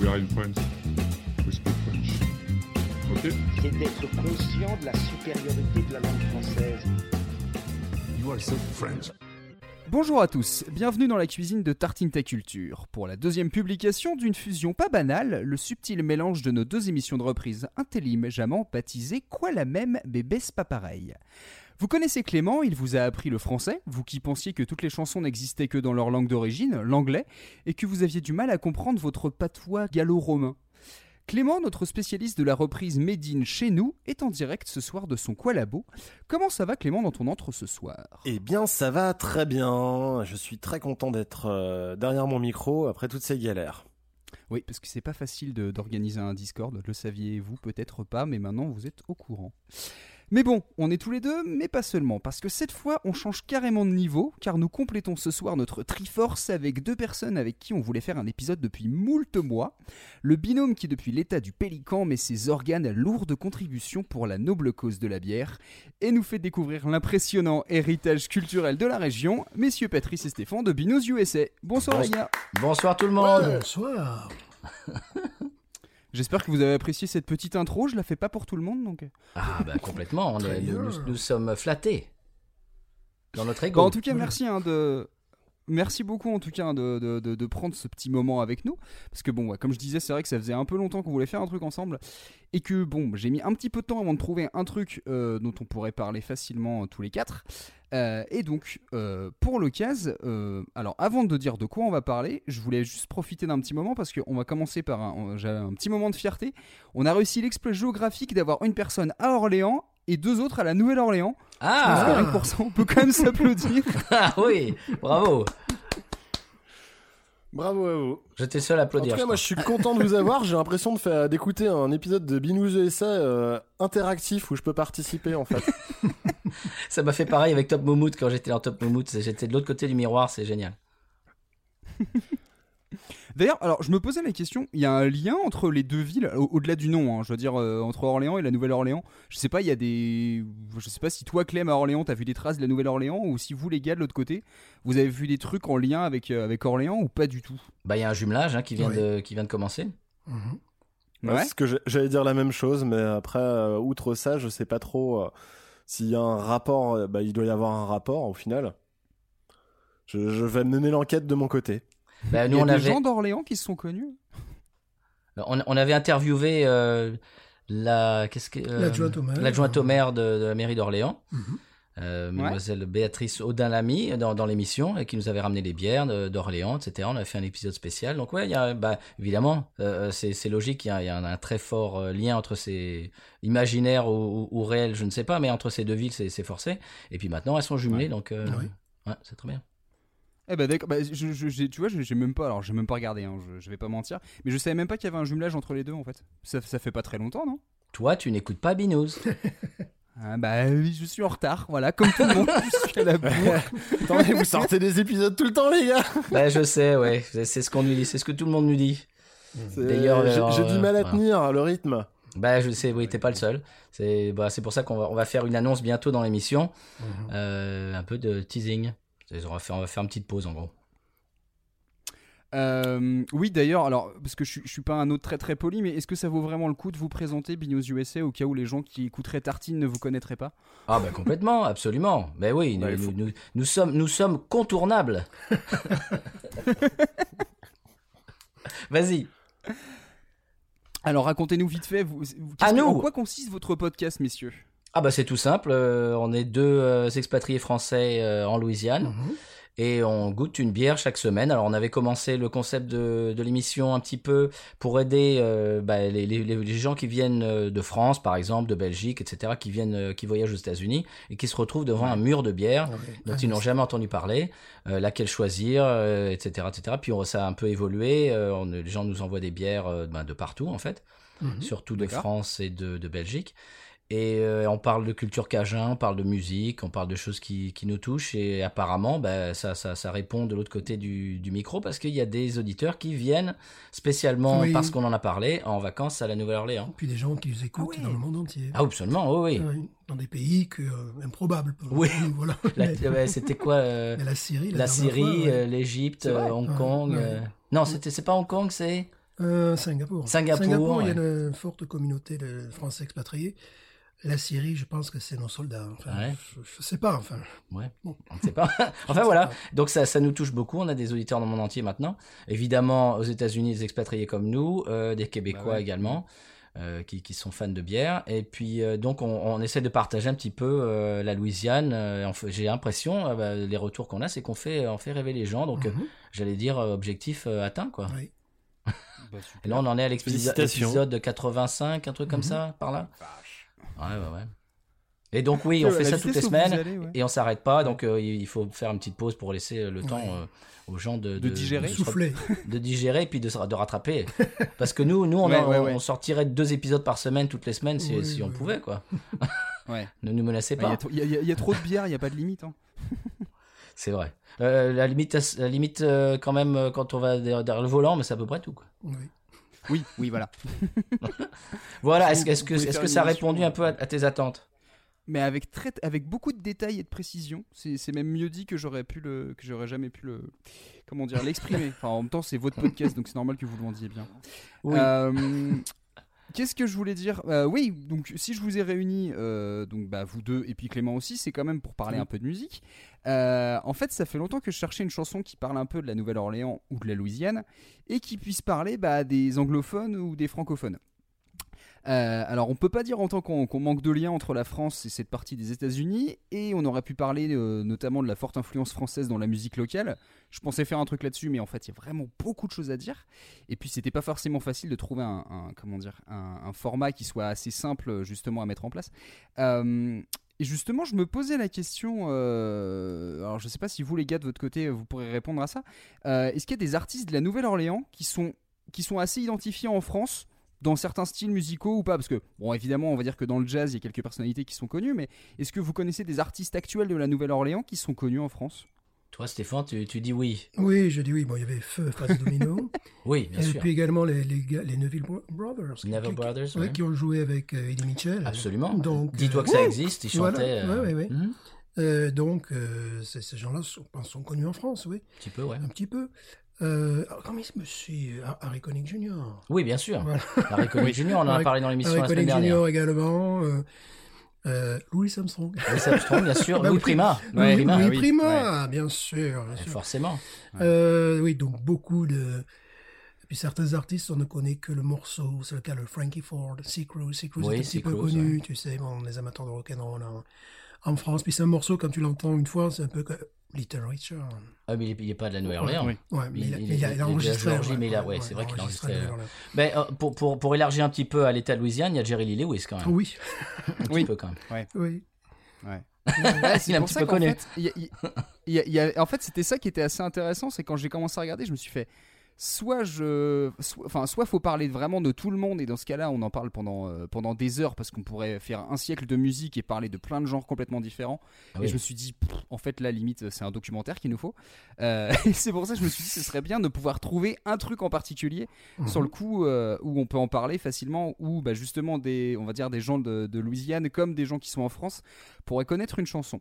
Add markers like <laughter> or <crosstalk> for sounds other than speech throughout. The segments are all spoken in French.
We are in France. We speak French. Ok? C'est d'être conscient de la supériorité de la langue française. You are so French. Bonjour à tous, bienvenue dans la cuisine de Tartine Ta Culture, pour la deuxième publication d'une fusion pas banale, le subtil mélange de nos deux émissions de reprise intelligemment baptisées Quoi la même mais baisse pas pareil. Vous connaissez Clément, il vous a appris le français, vous qui pensiez que toutes les chansons n'existaient que dans leur langue d'origine, l'anglais, et que vous aviez du mal à comprendre votre patois gallo-romain. Clément, notre spécialiste de la reprise Made in chez nous, est en direct ce soir de son Qualabo. Comment ça va Clément dans ton entre ce soir? Eh bien, ça va très bien. Je suis très content d'être euh, derrière mon micro après toutes ces galères. Oui, parce que c'est pas facile de- d'organiser un Discord, le saviez-vous peut-être pas, mais maintenant vous êtes au courant. Mais bon, on est tous les deux, mais pas seulement, parce que cette fois on change carrément de niveau, car nous complétons ce soir notre Triforce avec deux personnes avec qui on voulait faire un épisode depuis moult mois. Le binôme qui depuis l'état du pélican met ses organes à lourde contribution pour la noble cause de la bière, et nous fait découvrir l'impressionnant héritage culturel de la région, messieurs Patrice et Stéphane de Binos USA. Bonsoir les gars Bonsoir tout le monde. Bonsoir. <laughs> J'espère que vous avez apprécié cette petite intro, je la fais pas pour tout le monde donc. Ah bah complètement, on est- nous, bien. nous- nous sommes flattés dans notre Bah, ego. en tout cas, merci hein, de. Merci beaucoup en tout cas hein, de, prendre ce petit moment avec nous. Parce que bon, comme je disais, c'est vrai que ça faisait un peu longtemps qu'on voulait faire un truc ensemble. Et que bon, j'ai mis un petit peu de temps avant de trouver un truc euh, dont on pourrait parler facilement euh, tous les quatre. Euh, et donc, euh, pour l'occasion, alors avant de dire de quoi on va parler, je voulais juste profiter d'un petit moment parce qu'on va commencer par un, un petit moment de fierté. On a réussi l'exploit géographique d'avoir une personne à Orléans et deux autres à la Nouvelle-Orléans. Ah, rien que pour ça, on peut quand même s'applaudir. <laughs> ah oui, bravo. Bravo à vous. J'étais seul à En tout applaudir. cas, je moi, je suis content de vous <laughs> avoir. J'ai l'impression de faire d'écouter un épisode de Binous USA euh, interactif où je peux participer en fait. <laughs> Ça m'a fait pareil avec Top Moumout quand j'étais dans Top Moumout. J'étais de l'autre côté du miroir, c'est génial. D'ailleurs, alors je me posais la question, il y a un lien entre les deux villes, au- au-delà du nom, hein, je veux dire euh, entre Orléans et la Nouvelle-Orléans. Je sais pas, il y a des, je sais pas si toi Clem à Orléans t'as vu des traces de la Nouvelle-Orléans ou si vous les gars de l'autre côté, vous avez vu des trucs en lien avec euh, avec Orléans ou pas du tout? Bah il y a un jumelage hein, qui vient de qui vient de commencer. Mhm. Ouais, que j'ai- j'allais dire la même chose, mais après, euh, outre ça, je sais pas trop euh, s'il y a un rapport. bah, il doit y avoir un rapport au final. Je, je vais mener l'enquête de mon côté. Bah, Il nous y a on des avait gens d'Orléans qui se sont connus. on, on avait interviewé euh, la qu'est-ce que euh, L'adjointe au maire. l'adjointe au maire de, de la mairie d'Orléans. Euh, mademoiselle Béatrice Audin-Lamy dans, dans l'émission et qui nous avait ramené les bières de- d'Orléans, etc. On a fait un épisode spécial. Donc ouais, il y a, bah, évidemment, euh, c'est logique, il y a, il y a un, un très fort euh, lien entre ces imaginaires ou, ou, ou réels, je ne sais pas, mais entre ces deux villes, c'est forcé. Et puis maintenant, elles sont jumelées, donc euh, Oui. ouais, c'est très bien. Eh ben d'accord, bah, je, je- j'ai- tu vois, j'ai même pas, alors j'ai même pas regardé, hein, je, je vais pas mentir, mais je savais même pas qu'il y avait un jumelage entre les deux en fait. Ça, ça fait pas très longtemps, non? Toi, tu n'écoutes pas Binous. <laughs> ah, Bah oui, je suis en retard, voilà, comme tout le monde, je suis à la bourre. <laughs> Attendez, vous sortez des épisodes tout le temps, les gars. bah, je sais, ouais, c'est ce qu'on nous dit, c'est ce que tout le monde nous dit. D'ailleurs, j'ai euh, j'ai du mal à voilà. tenir le rythme. Bah, je sais, oui, t'es pas le seul. C'est bah, pour ça qu'on va, on va faire une annonce bientôt dans l'émission. Mhm. Euh, un peu de teasing. On va, faire, on va faire une petite pause en gros. Euh, oui, d'ailleurs, alors, parce que je, je suis pas un autre très très poli, mais est-ce que ça vaut vraiment le coup de vous présenter Binos USA au cas où les gens qui écouteraient Tartine ne vous connaîtraient pas? Ah, bah complètement, absolument. Mais oui, Ouais, nous, faut- nous, sommes, nous sommes contournables. <laughs> Vas-y. Alors, racontez-nous vite fait, vous, vous- À nous en quoi consiste votre podcast, messieurs? Ah, bah c'est tout simple. euh, on est deux euh, expatriés français euh, en Louisiane. Mhm. et on goûte une bière chaque semaine. Alors on avait commencé le concept de, de l'émission un petit peu pour aider bah, les, les, les gens qui viennent de France par exemple, de Belgique, etc., qui viennent, qui voyagent aux États-Unis et qui se retrouvent devant un mur de bière Ouais. dont Ah, ils n'ont jamais entendu parler, laquelle choisir, etc., etc. Puis on, ça a un peu évolué. on- les gens nous envoient des bières ben, de partout en fait Mhm. surtout de. France et de, de Belgique. Et euh, on parle de culture cajun, on parle de musique, on parle de choses qui, qui nous touchent. Et apparemment, bah, ça, ça, ça répond de l'autre côté du, du micro parce qu'il y a des auditeurs qui viennent spécialement Oui. parce qu'on en a parlé en vacances à la Nouvelle-Orléans. Puis des gens qui nous écoutent Ah oui. dans le monde entier. Ah, absolument, oui, oui. Ouais, Dans des pays que, euh, improbables. Oui. Voilà. <laughs> Ouais, C'était quoi euh, <laughs> la Syrie, La Syrie, ouais. euh, l'Égypte, euh, Hong Ouais, Kong. ouais. euh, Non, c'était c'est pas Hong Kong, c'est Euh, Singapour. Singapour, il y a une forte communauté de Français expatriés. La Syrie, je pense que c'est nos soldats. Enfin, Ouais. je, je sais pas. Enfin, Ouais, Bon. on ne sait pas. <laughs> enfin voilà, donc ça, ça nous touche beaucoup. On a des auditeurs dans le monde entier maintenant. Évidemment, aux États-Unis, des expatriés comme nous, euh, des Québécois Bah ouais. également, euh, qui, qui sont fans de bière. Et puis euh, donc on, on essaie de partager un petit peu euh, la Louisiane. Euh, J'ai l'impression, euh, bah, les retours qu'on a, c'est qu'on fait, on fait rêver les gens. Donc euh, mhm, j'allais dire euh, objectif euh, atteint quoi. oui. Bah. Et là on en est à l'épisode Félicitations. épisode 85, un truc comme Mhm. ça, par là. Ouais ouais ouais. Et donc oui, <laughs> on fait ça toutes les semaines. allez, ouais. Et on s'arrête pas, donc euh, il faut faire une petite pause pour laisser euh, le temps Ouais. euh, aux gens de, De digérer. de, Souffler. de digérer et puis de, de rattraper. <laughs> Parce que nous, nous on, Ouais, en- ouais, ouais. on sortirait deux épisodes par semaine toutes les semaines si, Oui, si on pouvait, quoi. <laughs> Ouais. Ne nous menacez y, pas. il y a- y y trop de bière, il n'y a pas de limite. hein. C'est vrai. Euh, la limite, la limite euh, quand même, quand on va derrière, derrière le volant, mais c'est à peu près tout. Quoi. Oui. Oui, oui, voilà. <laughs> Voilà, est-ce est-ce que, faire que ça a répondu un peu à, à tes attentes? Mais avec, très, avec beaucoup de détails et de précision. C'est c'est même mieux dit que j'aurais pu le, que j'aurais jamais pu le, comment dire, l'exprimer. <laughs> Enfin, en même temps, c'est votre podcast, donc c'est normal que vous le vendiez bien. Oui. Euh, <laughs> Qu'est-ce que je voulais dire? Euh, Oui, donc si je vous ai réunis, euh, donc bah, vous deux et puis Clément aussi, c'est quand même pour parler Oui. un peu de musique. Euh, en fait, ça fait longtemps que je cherchais une chanson qui parle un peu de la Nouvelle-Orléans ou de la Louisiane et qui puisse parler bah, des anglophones ou des francophones. Euh, alors, on peut pas dire en tant qu'on manque de lien entre la France et cette partie des États-Unis, et on aurait pu parler euh, notamment de la forte influence française dans la musique locale. Je pensais faire un truc là-dessus, mais en fait, il y a vraiment beaucoup de choses à dire. Et puis, c'était pas forcément facile de trouver un, comment dire, un, format qui soit assez simple justement à mettre en place. Et justement, je me posais la question. euh, alors, je sais pas si vous, les gars, de votre côté, vous pourrez répondre à ça. Euh, Est-ce qu'il y a des artistes de la Nouvelle-Orléans qui sont, qui sont assez identifiés en France dans certains styles musicaux ou pas? Parce que, bon, évidemment, on va dire que dans le jazz, il y a quelques personnalités qui sont connues, mais est-ce que vous connaissez des artistes actuels de la Nouvelle-Orléans qui sont connus en France? Toi, Stéphane, tu, tu dis oui. Oui, je dis oui. Bon, il y avait Feu, Phase Domino. <laughs> Oui, bien et sûr. puis également les, les, les Neville Bro- Brothers. Neville qui- Brothers, oui, ouais. qui ont joué avec euh, Eddie Mitchell. Absolument. Donc, Dis-toi euh, que ça ouais, existe, ils voilà. chantaient. euh, Ouais, ouais, ouais. mhm, Euh, donc, euh, ces, gens-là sont, pense, sont connus en France, oui, Un petit peu, ouais. un petit peu. Euh, alors, comment il monsieur Harry Connick Jr. Oui, bien sûr. Voilà. Harry Connick <laughs> Jr., on en a Harry- parlé dans l'émission Harry la semaine Connick dernière. Jr. également. Euh, Louis Armstrong. Louis Armstrong, bien sûr. <laughs> Bah Louis oui. Prima. Louis, Louis Prima. Louis oui, Prima, bien sûr. bien sûr. Forcément. Euh, oui, donc beaucoup de. Et puis certains artistes, on ne connaît que le morceau, c'est le cas de Frankie Ford, Sea Cruise. Sea Cruise Oui, est un petit peu Cruise, connu, tu sais, bon, les amateurs de rock'n'roll en, en France. Puis c'est un morceau, quand tu l'entends une fois, c'est un peu Richard. Ah, mais il est- il n'est pas de la Nouvelle-Orléans. Oui. Ouais, mais Il- il, a- il mais il a, est- il a enregistré. Georgie, ouais, mais il a- ouais, ouais, ouais, c'est vrai qu'il a enregistré Nouvelle-Orléans. Ben, euh, pour, pour, pour élargir un petit peu à l'état de Louisiane, il y a Jerry Lee Lewis quand même. Oui, Un petit Oui. peu quand même. oui. Ouais, <laughs> Il est un pour petit ça peu qu'en connu. fait, y a- y a- y a- en fait, c'était ça qui était assez intéressant, c'est quand j'ai commencé à regarder, je me suis fait, soit je, soit, enfin, soit faut parler vraiment de tout le monde et dans ce cas-là, on en parle pendant euh, pendant des heures parce qu'on pourrait faire un siècle de musique et parler de plein de genres complètement différents. Ah Et je me suis dit, pff, en fait, la limite, c'est un documentaire qu'il nous faut. Euh, <laughs> et c'est pour ça que je me suis dit, ce serait bien de pouvoir trouver un truc en particulier sur le coup euh, où on peut en parler facilement, où bah, justement des, on va dire des gens de, de Louisiane comme des gens qui sont en France pourraient connaître une chanson.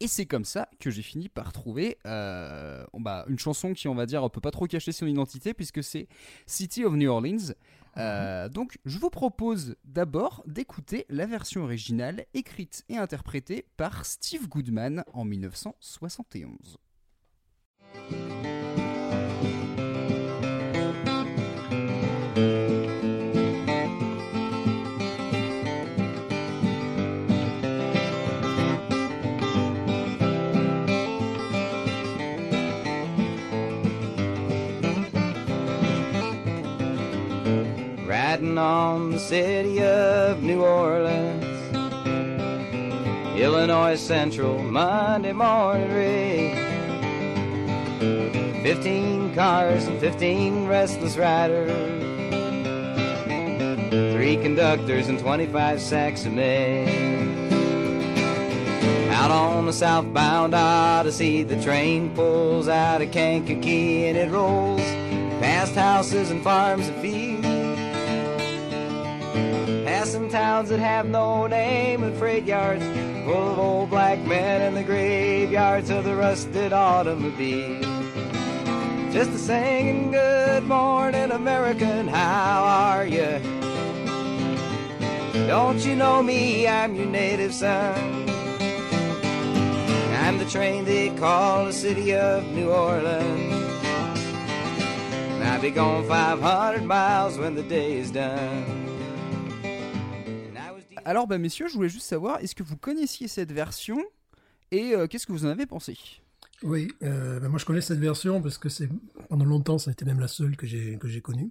Et c'est comme ça que j'ai fini par trouver euh, bah, une chanson qui, on va dire, peut pas trop cacher son identité puisque c'est City of New Orleans. Euh, donc, je vous propose d'abord d'écouter la version originale écrite et interprétée par Steve Goodman en 1971. On the city of New Orleans, Illinois Central, Monday morning rain. Fifteen cars and fifteen restless riders, three conductors and twenty-five mail. Out on the southbound Odyssey, the train pulls out of Kankakee and it rolls past houses and farms and fields. Passing towns that have no name and freight yards full of old black men and the graveyards of the rusted automobiles. Just a singing good morning American, how are you? Don't you know me? I'm your native son. I'm the train they call the city of New Orleans. And I'll be gone 500 miles when the day is done. Alors, bah, messieurs, je voulais juste savoir, est-ce que vous connaissiez cette version et euh, qu'est-ce que vous en avez pensé? Oui, euh, ben moi je connais cette version parce que c'est pendant longtemps ça a été même la seule que j'ai que j'ai connue.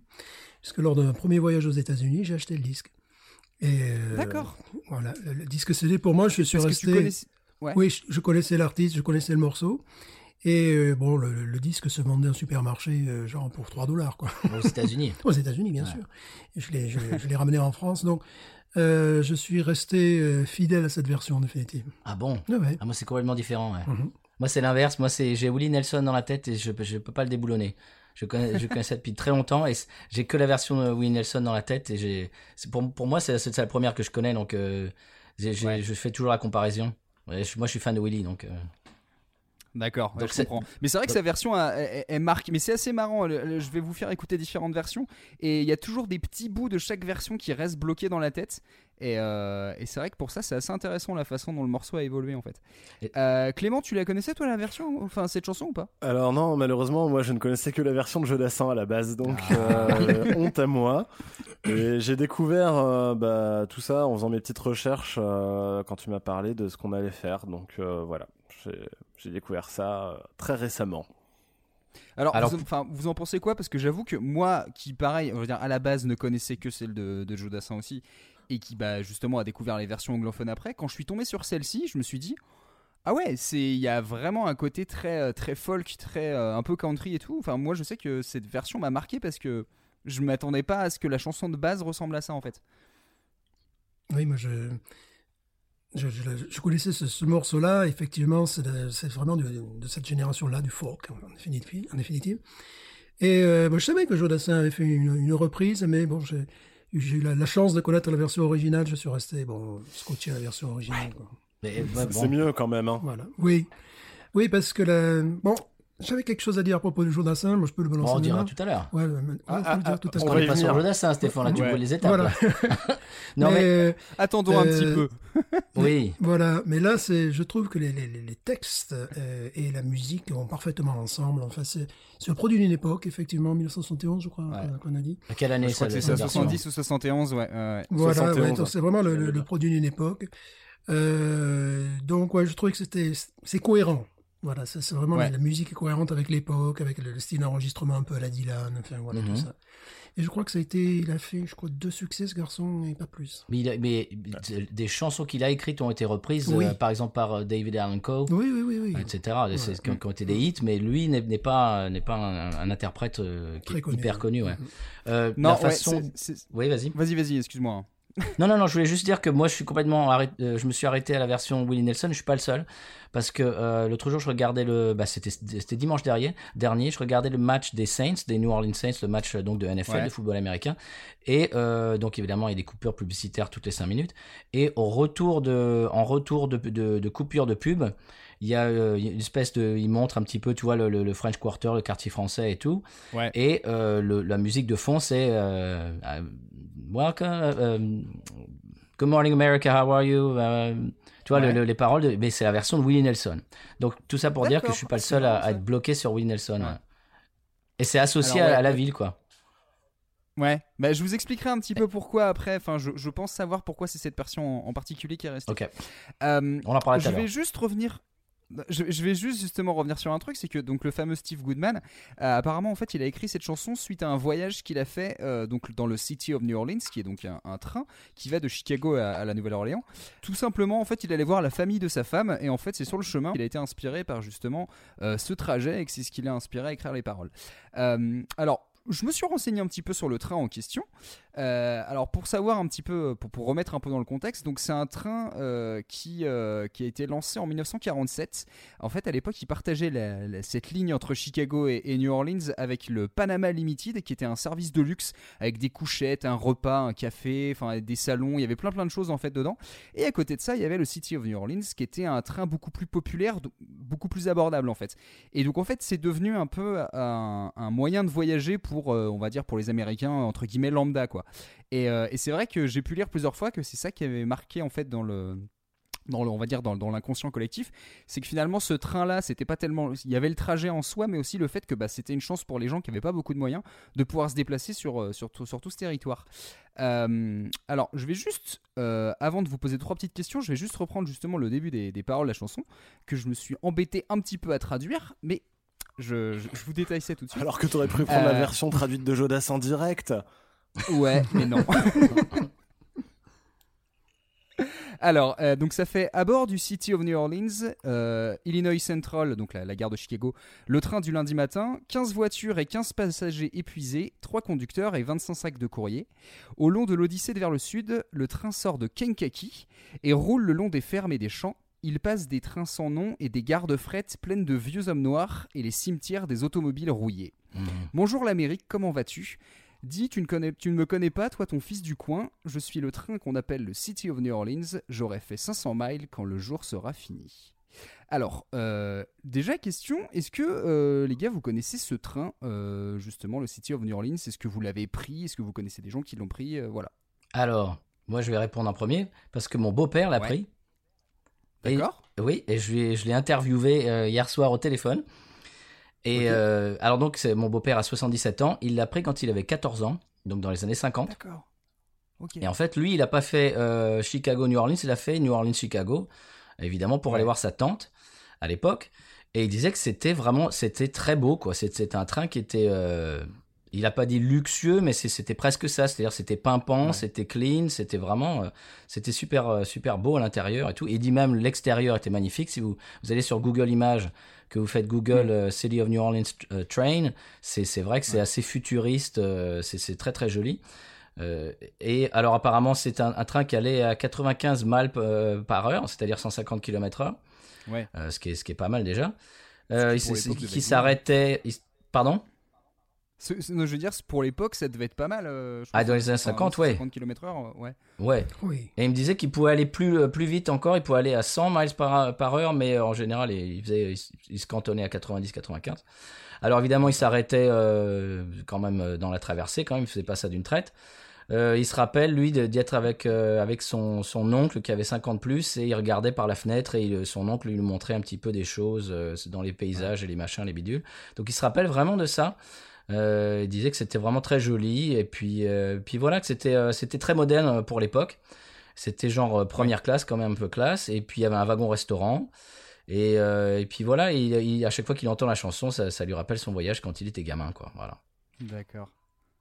Puisque lors d'un premier voyage aux États-Unis, j'ai acheté le disque. Et euh, D'accord. Voilà, le, le disque CD pour moi, je suis Parce que resté. tu connaissais... Ouais. Oui, je, je connaissais l'artiste, je connaissais le morceau. Et euh, bon, le, le disque se vendait en supermarché, euh, genre pour 3 dollars, quoi. Aux États-Unis. <laughs> Aux États-Unis, bien sûr. Et je l'ai, je, l'ai- je l'ai ramené en France, donc euh, je suis resté euh, fidèle à cette version, en définitive. Ah bon? Ouais, ouais. Ah, moi, c'est complètement différent. ouais. Mhm. Moi, c'est l'inverse. Moi, c'est j'ai Willie Nelson dans la tête et je je peux pas le déboulonner. Je connais je connais ça depuis très longtemps et j'ai que la version de Willie Nelson dans la tête et j'ai pour pour moi c'est c'est la première que je connais donc euh, je fais toujours la comparaison. Ouais, je- moi, je suis fan de Willie donc. euh, D'accord, ouais, Donc je comprends. Mais c'est vrai que sa version a- est, est marquée. Mais c'est assez marrant. le- le- Je vais vous faire écouter différentes versions. Et il y a toujours des petits bouts de chaque version qui restent bloqués dans la tête. Et, euh, et c'est vrai que pour ça, c'est assez intéressant la façon dont le morceau a évolué en fait. Et- Euh, Clément, tu la connaissais toi la version Enfin, cette chanson ou pas? Alors non, malheureusement, moi je ne connaissais que la version de Jodassin à la base, donc Ah. euh, honte à moi. Et j'ai découvert euh, bah, tout ça en faisant mes petites recherches euh, quand tu m'as parlé de ce qu'on allait faire. Donc euh, voilà, j'ai découvert ça euh, très récemment. Alors, Alors- vous, enfin, vous en pensez quoi? Parce que j'avoue que moi, qui pareil, on va dire à la base ne connaissais que celle de, de Joe Dassin aussi, et qui bah, justement a découvert les versions anglophones après, quand je suis tombé sur celle-ci, je me suis dit ah ouais, c'est il y a vraiment un côté très euh, très folk, très euh, un peu country et tout. Enfin, moi, je sais que cette version m'a marqué parce que je m'attendais pas à ce que la chanson de base ressemble à ça en fait. Oui, moi je, je, je, je connaissais ce, ce morceau-là. Effectivement, c'est vraiment de, de cette génération-là, du folk, en définitive. En définitive. Et euh, bon, je savais que Jodassin avait fait une, une reprise, mais bon, j'ai eu la, la chance de connaître la version originale. Je suis resté bon, scotché à la version originale. ouais, C'est bon. c'est mieux quand même. Hein. Voilà. Oui, oui, parce que la... bon, j'avais quelque chose à dire à propos de Jodassin. Moi, je peux le Bon, balancer on dira tout à l'heure. Ouais, ouais, Ah, dire ah, tout à On n'est pas sur. Jodassin, Stéphane, là tu Ouais. vois les étapes. Voilà. là. <laughs> non mais, mais, euh, Attendons un Euh, petit peu. <laughs> oui. Voilà, mais là, c'est, je trouve que les, les, les- les textes euh, et la musique vont parfaitement ensemble. Enfin, c'est, c'est le produit d'une époque, effectivement, 1971, je crois, Ouais. qu'on- a dit. À quelle année Je crois que ça, c'est ça, la version 70 ou 71, ouais. Voilà, 71, ouais, donc ouais. c'est vraiment le, le- le produit d'une époque. Euh, donc, ouais, je trouvais que c'était, c'est cohérent. Voilà, c'est, c'est vraiment Ouais. la, musique est cohérente avec l'époque, avec le, le style d'enregistrement un peu à la Dylan, enfin, voilà, Mhm. tout ça. Et je crois que ça a été, il a fait, je crois, deux succès, ce garçon, et pas plus. Mais, il a- mais des chansons qu'il a écrites ont été reprises, Oui. euh, par exemple par euh, David Allen Coe. Oui, oui, oui, oui. etc. C'est- qui, ont, qui ont été des hits, mais lui n'est pas n'est pas un, un interprète euh, qui Très est connu, hyper ouais. connu. Ouais. Mhm. Euh, Non, la ouais, façon. Oui, vas-y. Vas-y, vas-y, excuse-moi. <laughs> Non, non, non. Je voulais juste dire que moi, je suis complètement arrêté. euh, je me suis arrêté à la version Willie Nelson. Je suis pas le seul parce que euh, l'autre jour, je regardais le. Bah, c'était dimanche dernier. Dernier, je regardais le match des Saints, des New Orleans Saints, le match euh, donc de NFL, Ouais. de football américain. Et euh, donc évidemment, il y a des coupures publicitaires toutes les 5 minutes. Et au retour de, en retour de, de, de coupure de pub, il y a euh, une espèce de, il montre un petit peu, tu vois, le, le- le French Quarter, le quartier français et tout. Ouais. Et euh, le- la musique de fond, c'est euh, Welcome, Good morning America, how are you? Tu vois, le- Ouais. le- les paroles, de- mais c'est la version de Willie Nelson. Donc tout ça pour dire que je suis pas le seul à, être bloqué sur Willie Nelson. Ouais. ouais. Et c'est associé Alors, à, ouais, à la euh, ville, quoi. Ouais, bah, je vous expliquerai un petit peu pourquoi après. Enfin, je, je pense savoir pourquoi c'est cette version en, en particulier qui est restée. Ok, Euh, on en parlera tout je à l'heure. vais juste revenir. Je, je vais juste justement revenir sur un truc, c'est que donc le fameux Steve Goodman, euh, apparemment en fait, il a écrit cette chanson suite à un voyage qu'il a fait euh, donc dans le City of New Orleans, qui est donc un, train qui va de Chicago à, la Nouvelle-Orléans. Tout simplement, en fait, il allait voir la famille de sa femme, et en fait, c'est sur le chemin qu'il a été inspiré par justement euh, ce trajet, et que c'est ce qui l'a inspiré à écrire les paroles. Alors. Je me suis renseigné un petit peu sur le train en question. Euh, alors pour savoir un petit peu, pour, pour remettre un peu dans le contexte, donc c'est un train euh, qui, euh, a été lancé en 1947. En fait, à l'époque, il partageait cette ligne entre Chicago et, New Orleans avec le Panama Limited, qui était un service de luxe avec des couchettes, un repas, un café, enfin des salons. Il y avait plein plein de choses en fait dedans. Et à côté de ça, il y avait le City of New Orleans, qui était un train beaucoup plus populaire, beaucoup plus abordable en fait. Et donc en fait, c'est devenu un peu un moyen de voyager pour, euh, on va dire, pour les Américains entre guillemets lambda quoi. Et, euh, et c'est vrai que j'ai pu lire plusieurs fois que c'est ça qui avait marqué en fait dans le dans le, on va dire dans, l'inconscient collectif, c'est que finalement ce train-là, c'était pas tellement, il y avait le trajet en soi, mais aussi le fait que bah, c'était une chance pour les gens qui n'avaient pas beaucoup de moyens de pouvoir se déplacer sur, euh, sur, tout, sur tout ce territoire. Alors, je vais juste, avant de vous poser trois petites questions, je vais juste reprendre justement le début des, des paroles de la chanson que je me suis embêté un petit peu à traduire, mais je, je, je vous détaille ça tout de suite. Alors que t'aurais pu prendre la Euh. version traduite de Jodas en direct. Ouais, mais non. <laughs> Alors, euh, donc ça fait à bord du City of New Orleans, euh, Illinois Central, donc la, la gare de Chicago, le train du lundi matin, 15 voitures et 15 passagers épuisés, 3 conducteurs et 25 sacs de courrier. Au long de l'Odyssée vers le sud, le train sort de Kankakee et roule le long des fermes et des champs. Il passe des trains sans nom et des gares de fret pleines de vieux hommes noirs et les cimetières des automobiles rouillés. Mhm. Bonjour l'Amérique, comment vas-tu? Dis, tu ne, connais, tu ne me connais pas, toi ton fils du coin, je suis le train qu'on appelle le City of New Orleans, j'aurai fait 500 miles quand le jour sera fini. Alors, euh, déjà question, est-ce que euh, les gars, vous connaissez ce train, euh, justement, le City of New Orleans? Est-ce que vous l'avez pris? Est-ce que vous connaissez des gens qui l'ont pris? Voilà. Alors, moi je vais répondre en premier parce que mon beau-père l'a Ouais. pris. D'accord Oui, et je l'ai, je l'ai interviewé euh, hier soir au téléphone. Et euh, alors donc, c'est mon beau-père a 77 ans. Il l'a pris quand il avait 14 ans, donc dans les années 50. D'accord. Et en fait, lui, il n'a pas fait euh, Chicago-New Orleans, il a fait New Orleans-Chicago, évidemment, pour Ouais. aller voir sa tante à l'époque. Et il disait que c'était vraiment, c'était très beau, quoi. C'était un train qui était, il n'a pas dit luxueux, mais c'était presque ça. C'est-à-dire, c'était pimpant, Ouais. c'était clean, c'était vraiment, euh, c'était super, euh, super beau à l'intérieur et tout. Et il dit même l'extérieur était magnifique. Si vous, vous allez sur Google Images, que vous faites Google euh, City of New Orleans Train, c'est c'est vrai que c'est assez futuriste, euh, c'est très très joli. Euh, et alors apparemment c'est un, un train qui allait à 95 miles par heure, c'est-à-dire 150 km heure, Ouais. euh, ce, qui est, ce qui est pas mal déjà. Qui, être s'arrêtait... Pardon? Ce- ce- non, je veux dire, pour l'époque, ça devait être pas mal. euh, je Ah, dans les années Enfin, 50, ouais. 50 km/h, ouais. Ouais. Oui. Et il me disait qu'il pouvait aller plus, euh, plus vite encore, il pouvait aller à 100 miles par, par heure, mais euh, en général, il, il faisait, il, il se cantonnait à 90-95. Alors évidemment, il s'arrêtait euh, quand même euh, dans la traversée, quand même, il faisait pas ça d'une traite. Euh, il se rappelle, lui, d'y être avec, euh, avec son, son oncle qui avait 50 plus, et il regardait par la fenêtre, et il- son oncle lui montrait un petit peu des choses euh, dans les paysages et les machins, les bidules. Donc il se rappelle vraiment de ça. Euh, il disait que c'était vraiment très joli, et puis, euh, puis voilà, que c'était euh, c'était très moderne pour l'époque. C'était genre première classe, quand même un peu classe. Et puis il y avait un wagon restaurant. Et, et puis voilà, il, il- à chaque fois qu'il entend la chanson, ça, ça lui rappelle son voyage quand il était gamin, quoi. Voilà. D'accord.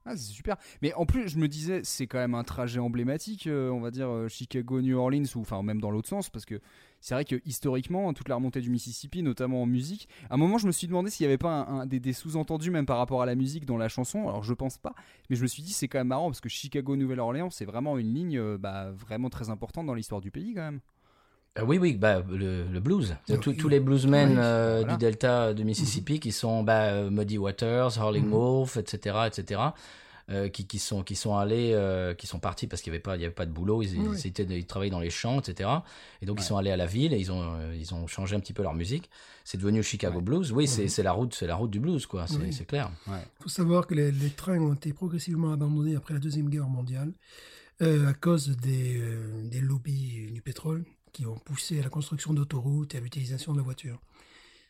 Ah, c'est super. Mais en plus, je me disais, c'est quand même un trajet emblématique, euh, on va dire euh, Chicago-New Orleans, ou enfin même dans l'autre sens, parce que c'est vrai que historiquement, toute la remontée du Mississippi, notamment en musique, à un moment, je me suis demandé s'il n'y avait pas des sous-entendus, même par rapport à la musique dans la chanson. Alors, je pense pas, mais je me suis dit, c'est quand même marrant, parce que Chicago-Nouvelle-Orléans, c'est vraiment une ligne euh, bah, vraiment très importante dans l'histoire du pays, quand même. Euh, oui, oui, bah, le, le blues. Oui. Tous- tous les bluesmen Oui, euh, voilà. du delta de Mississippi qui sont bah, euh, Muddy Waters, Howling Mhm. Wolf, etc., etc., euh, qui, qui, sont, qui sont allés, euh, qui sont partis parce qu'il n'y avait, pas- il y avait pas de boulot, ils, Oui. ils, étaient, ils travaillaient dans les champs, etc. Et donc ils sont allés à la ville et ils ont, euh, ils ont changé un petit peu leur musique. C'est devenu Chicago Ouais. Blues. Oui, c'est Mhm. c'est la route, c'est la route du blues, quoi. C'est clair. Il faut savoir que les, les trains ont été progressivement abandonnés après la Deuxième Guerre mondiale euh, à cause des, euh, des lobbies du pétrole qui ont poussé à la construction d'autoroutes et à l'utilisation de la voiture.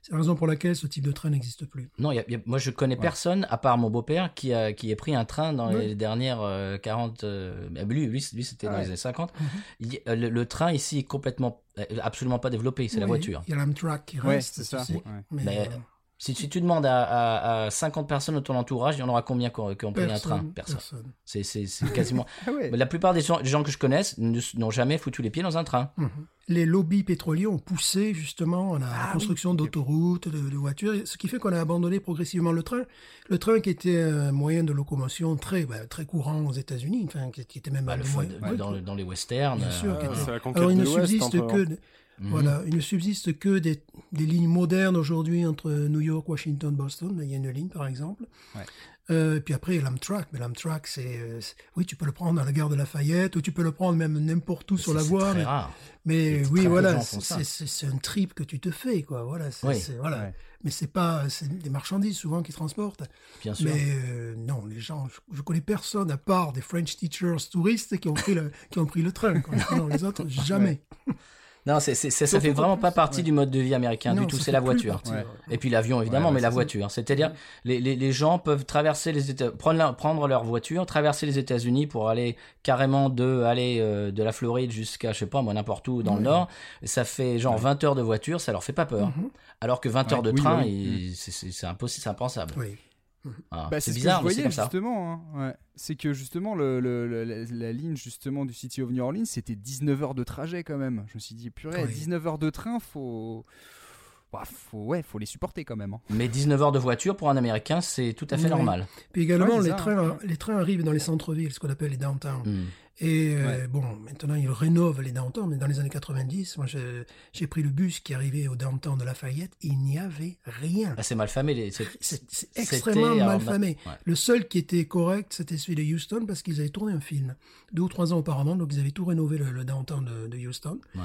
C'est la raison pour laquelle ce type de train n'existe plus. Non, il y a- il y a- moi je connais Ouais. personne, à part mon beau-père, qui a, qui a pris un train dans Oui. les dernières euh, 40... euh, lui, lui, lui, c'était dans Ouais. les années 50. Mhm. Il- euh, le, le train ici est complètement, euh, absolument pas développé, c'est la voiture. Il y a l'Amtrak qui Ouais, reste. c'est ça. Ouais. Mais, Mais- euh, Si, si tu demandes à, à- à 50 personnes de ton entourage, il y en aura combien qui ont, pris un train Personne. personne. C'est quasiment. <laughs> Ah ouais. La plupart des gens, des gens que je connaisse n'ont jamais foutu les pieds dans un train. Mhm. Les lobbies pétroliers ont poussé justement à la Ah construction oui, d'autoroutes, de, de voitures, ce qui fait qu'on a abandonné progressivement le train. Le train qui était un moyen de locomotion très bah, très courant aux États-Unis, enfin qui, était même Bah, un le dans, ouais, dans- dans les westerns. Bien euh, sûr, Ah, c'est la Alors il ne subsiste que. Mhm. voilà, il ne subsiste que des, des lignes modernes aujourd'hui entre New York, Washington, Boston. Il y a une ligne par exemple. Ouais. Euh, puis après l'Amtrak, mais l'Amtrak c'est euh, c'est- oui tu peux le prendre à la gare de Lafayette ou tu peux le prendre même n'importe où sur la voie. très mais- rare. mais Et très oui, voilà, c'est un trip que tu te fais, quoi. Voilà, c'est Oui. voilà. Ouais. Mais c'est pas, c'est des marchandises souvent qui transportent. Bien sûr. Mais euh, non, les gens, je, je connais personne à part des French teachers touristes qui ont pris le, qui ont pris le train. quoi. <laughs> Non, les autres jamais. <laughs> Non, c'est, c'est- c'est- ça Sauf fait vraiment pas partie ouais. du mode de vie américain Non, du tout, ça c'est la voiture. partie, Ouais. ouais. Et puis l'avion évidemment, Ouais, ouais, mais la ça. voiture. C'est-à-dire, les, les, les gens peuvent traverser les États, prendre, la- prendre leur voiture, traverser les États-Unis pour aller carrément de aller euh, de la Floride jusqu'à je sais pas moi n'importe où dans le nord. Ça fait genre 20 heures de voiture, ça leur fait pas peur. Mhm. Alors que 20 Ouais, heures de oui, train, oui. il- c'est, c'est, c'est impossible, c'est impensable. Oui. Voilà. Bah, c'est ce bizarre, que je voyais justement. hein, ouais. C'est que justement le, le- le- la, la ligne justement du City of New Orleans, c'était 19 heures de trajet quand même. Je me suis dit purée, Oui. 19 heures de train, faut, bah, faut ouais, faut les supporter quand même. hein. Mais 19 heures de voiture pour un Américain, c'est tout à fait Oui. normal. Puis également, Ouais, les, ça, trains, les trains arrivent dans les centres-villes, ce qu'on appelle les downtown. Hmm. Et euh, bon, maintenant ils rénovent les downtown, mais dans les années 90, moi j'ai pris le bus qui arrivait au downtown de Lafayette, il n'y avait rien. Ah, c'est mal famé. c'est- extrêmement mal ma- famé. ouais. Le seul qui était correct, c'était celui de Houston parce qu'ils avaient tourné un film deux ou trois ans auparavant, donc ils avaient tout rénové le, le downtown de, de Houston. Ouais.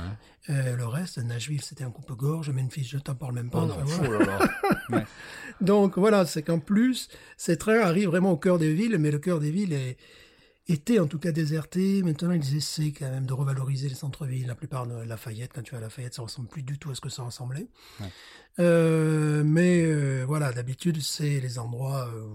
Euh, le reste, Nashville, c'était un coupe-gorge, Memphis, je t'en parle même pas. Oh non, là là. <laughs> Donc voilà, c'est qu'en plus, ces trains arrivent vraiment au cœur des villes, mais le cœur des villes est, était en tout cas déserté. Maintenant, ils essaient quand même de revaloriser les centres-villes. La plupart de Lafayette, quand tu vas à Lafayette, ça ressemble plus du tout à ce que ça ressemblait. Ouais. Euh, mais euh, voilà, d'habitude, c'est les endroits... euh,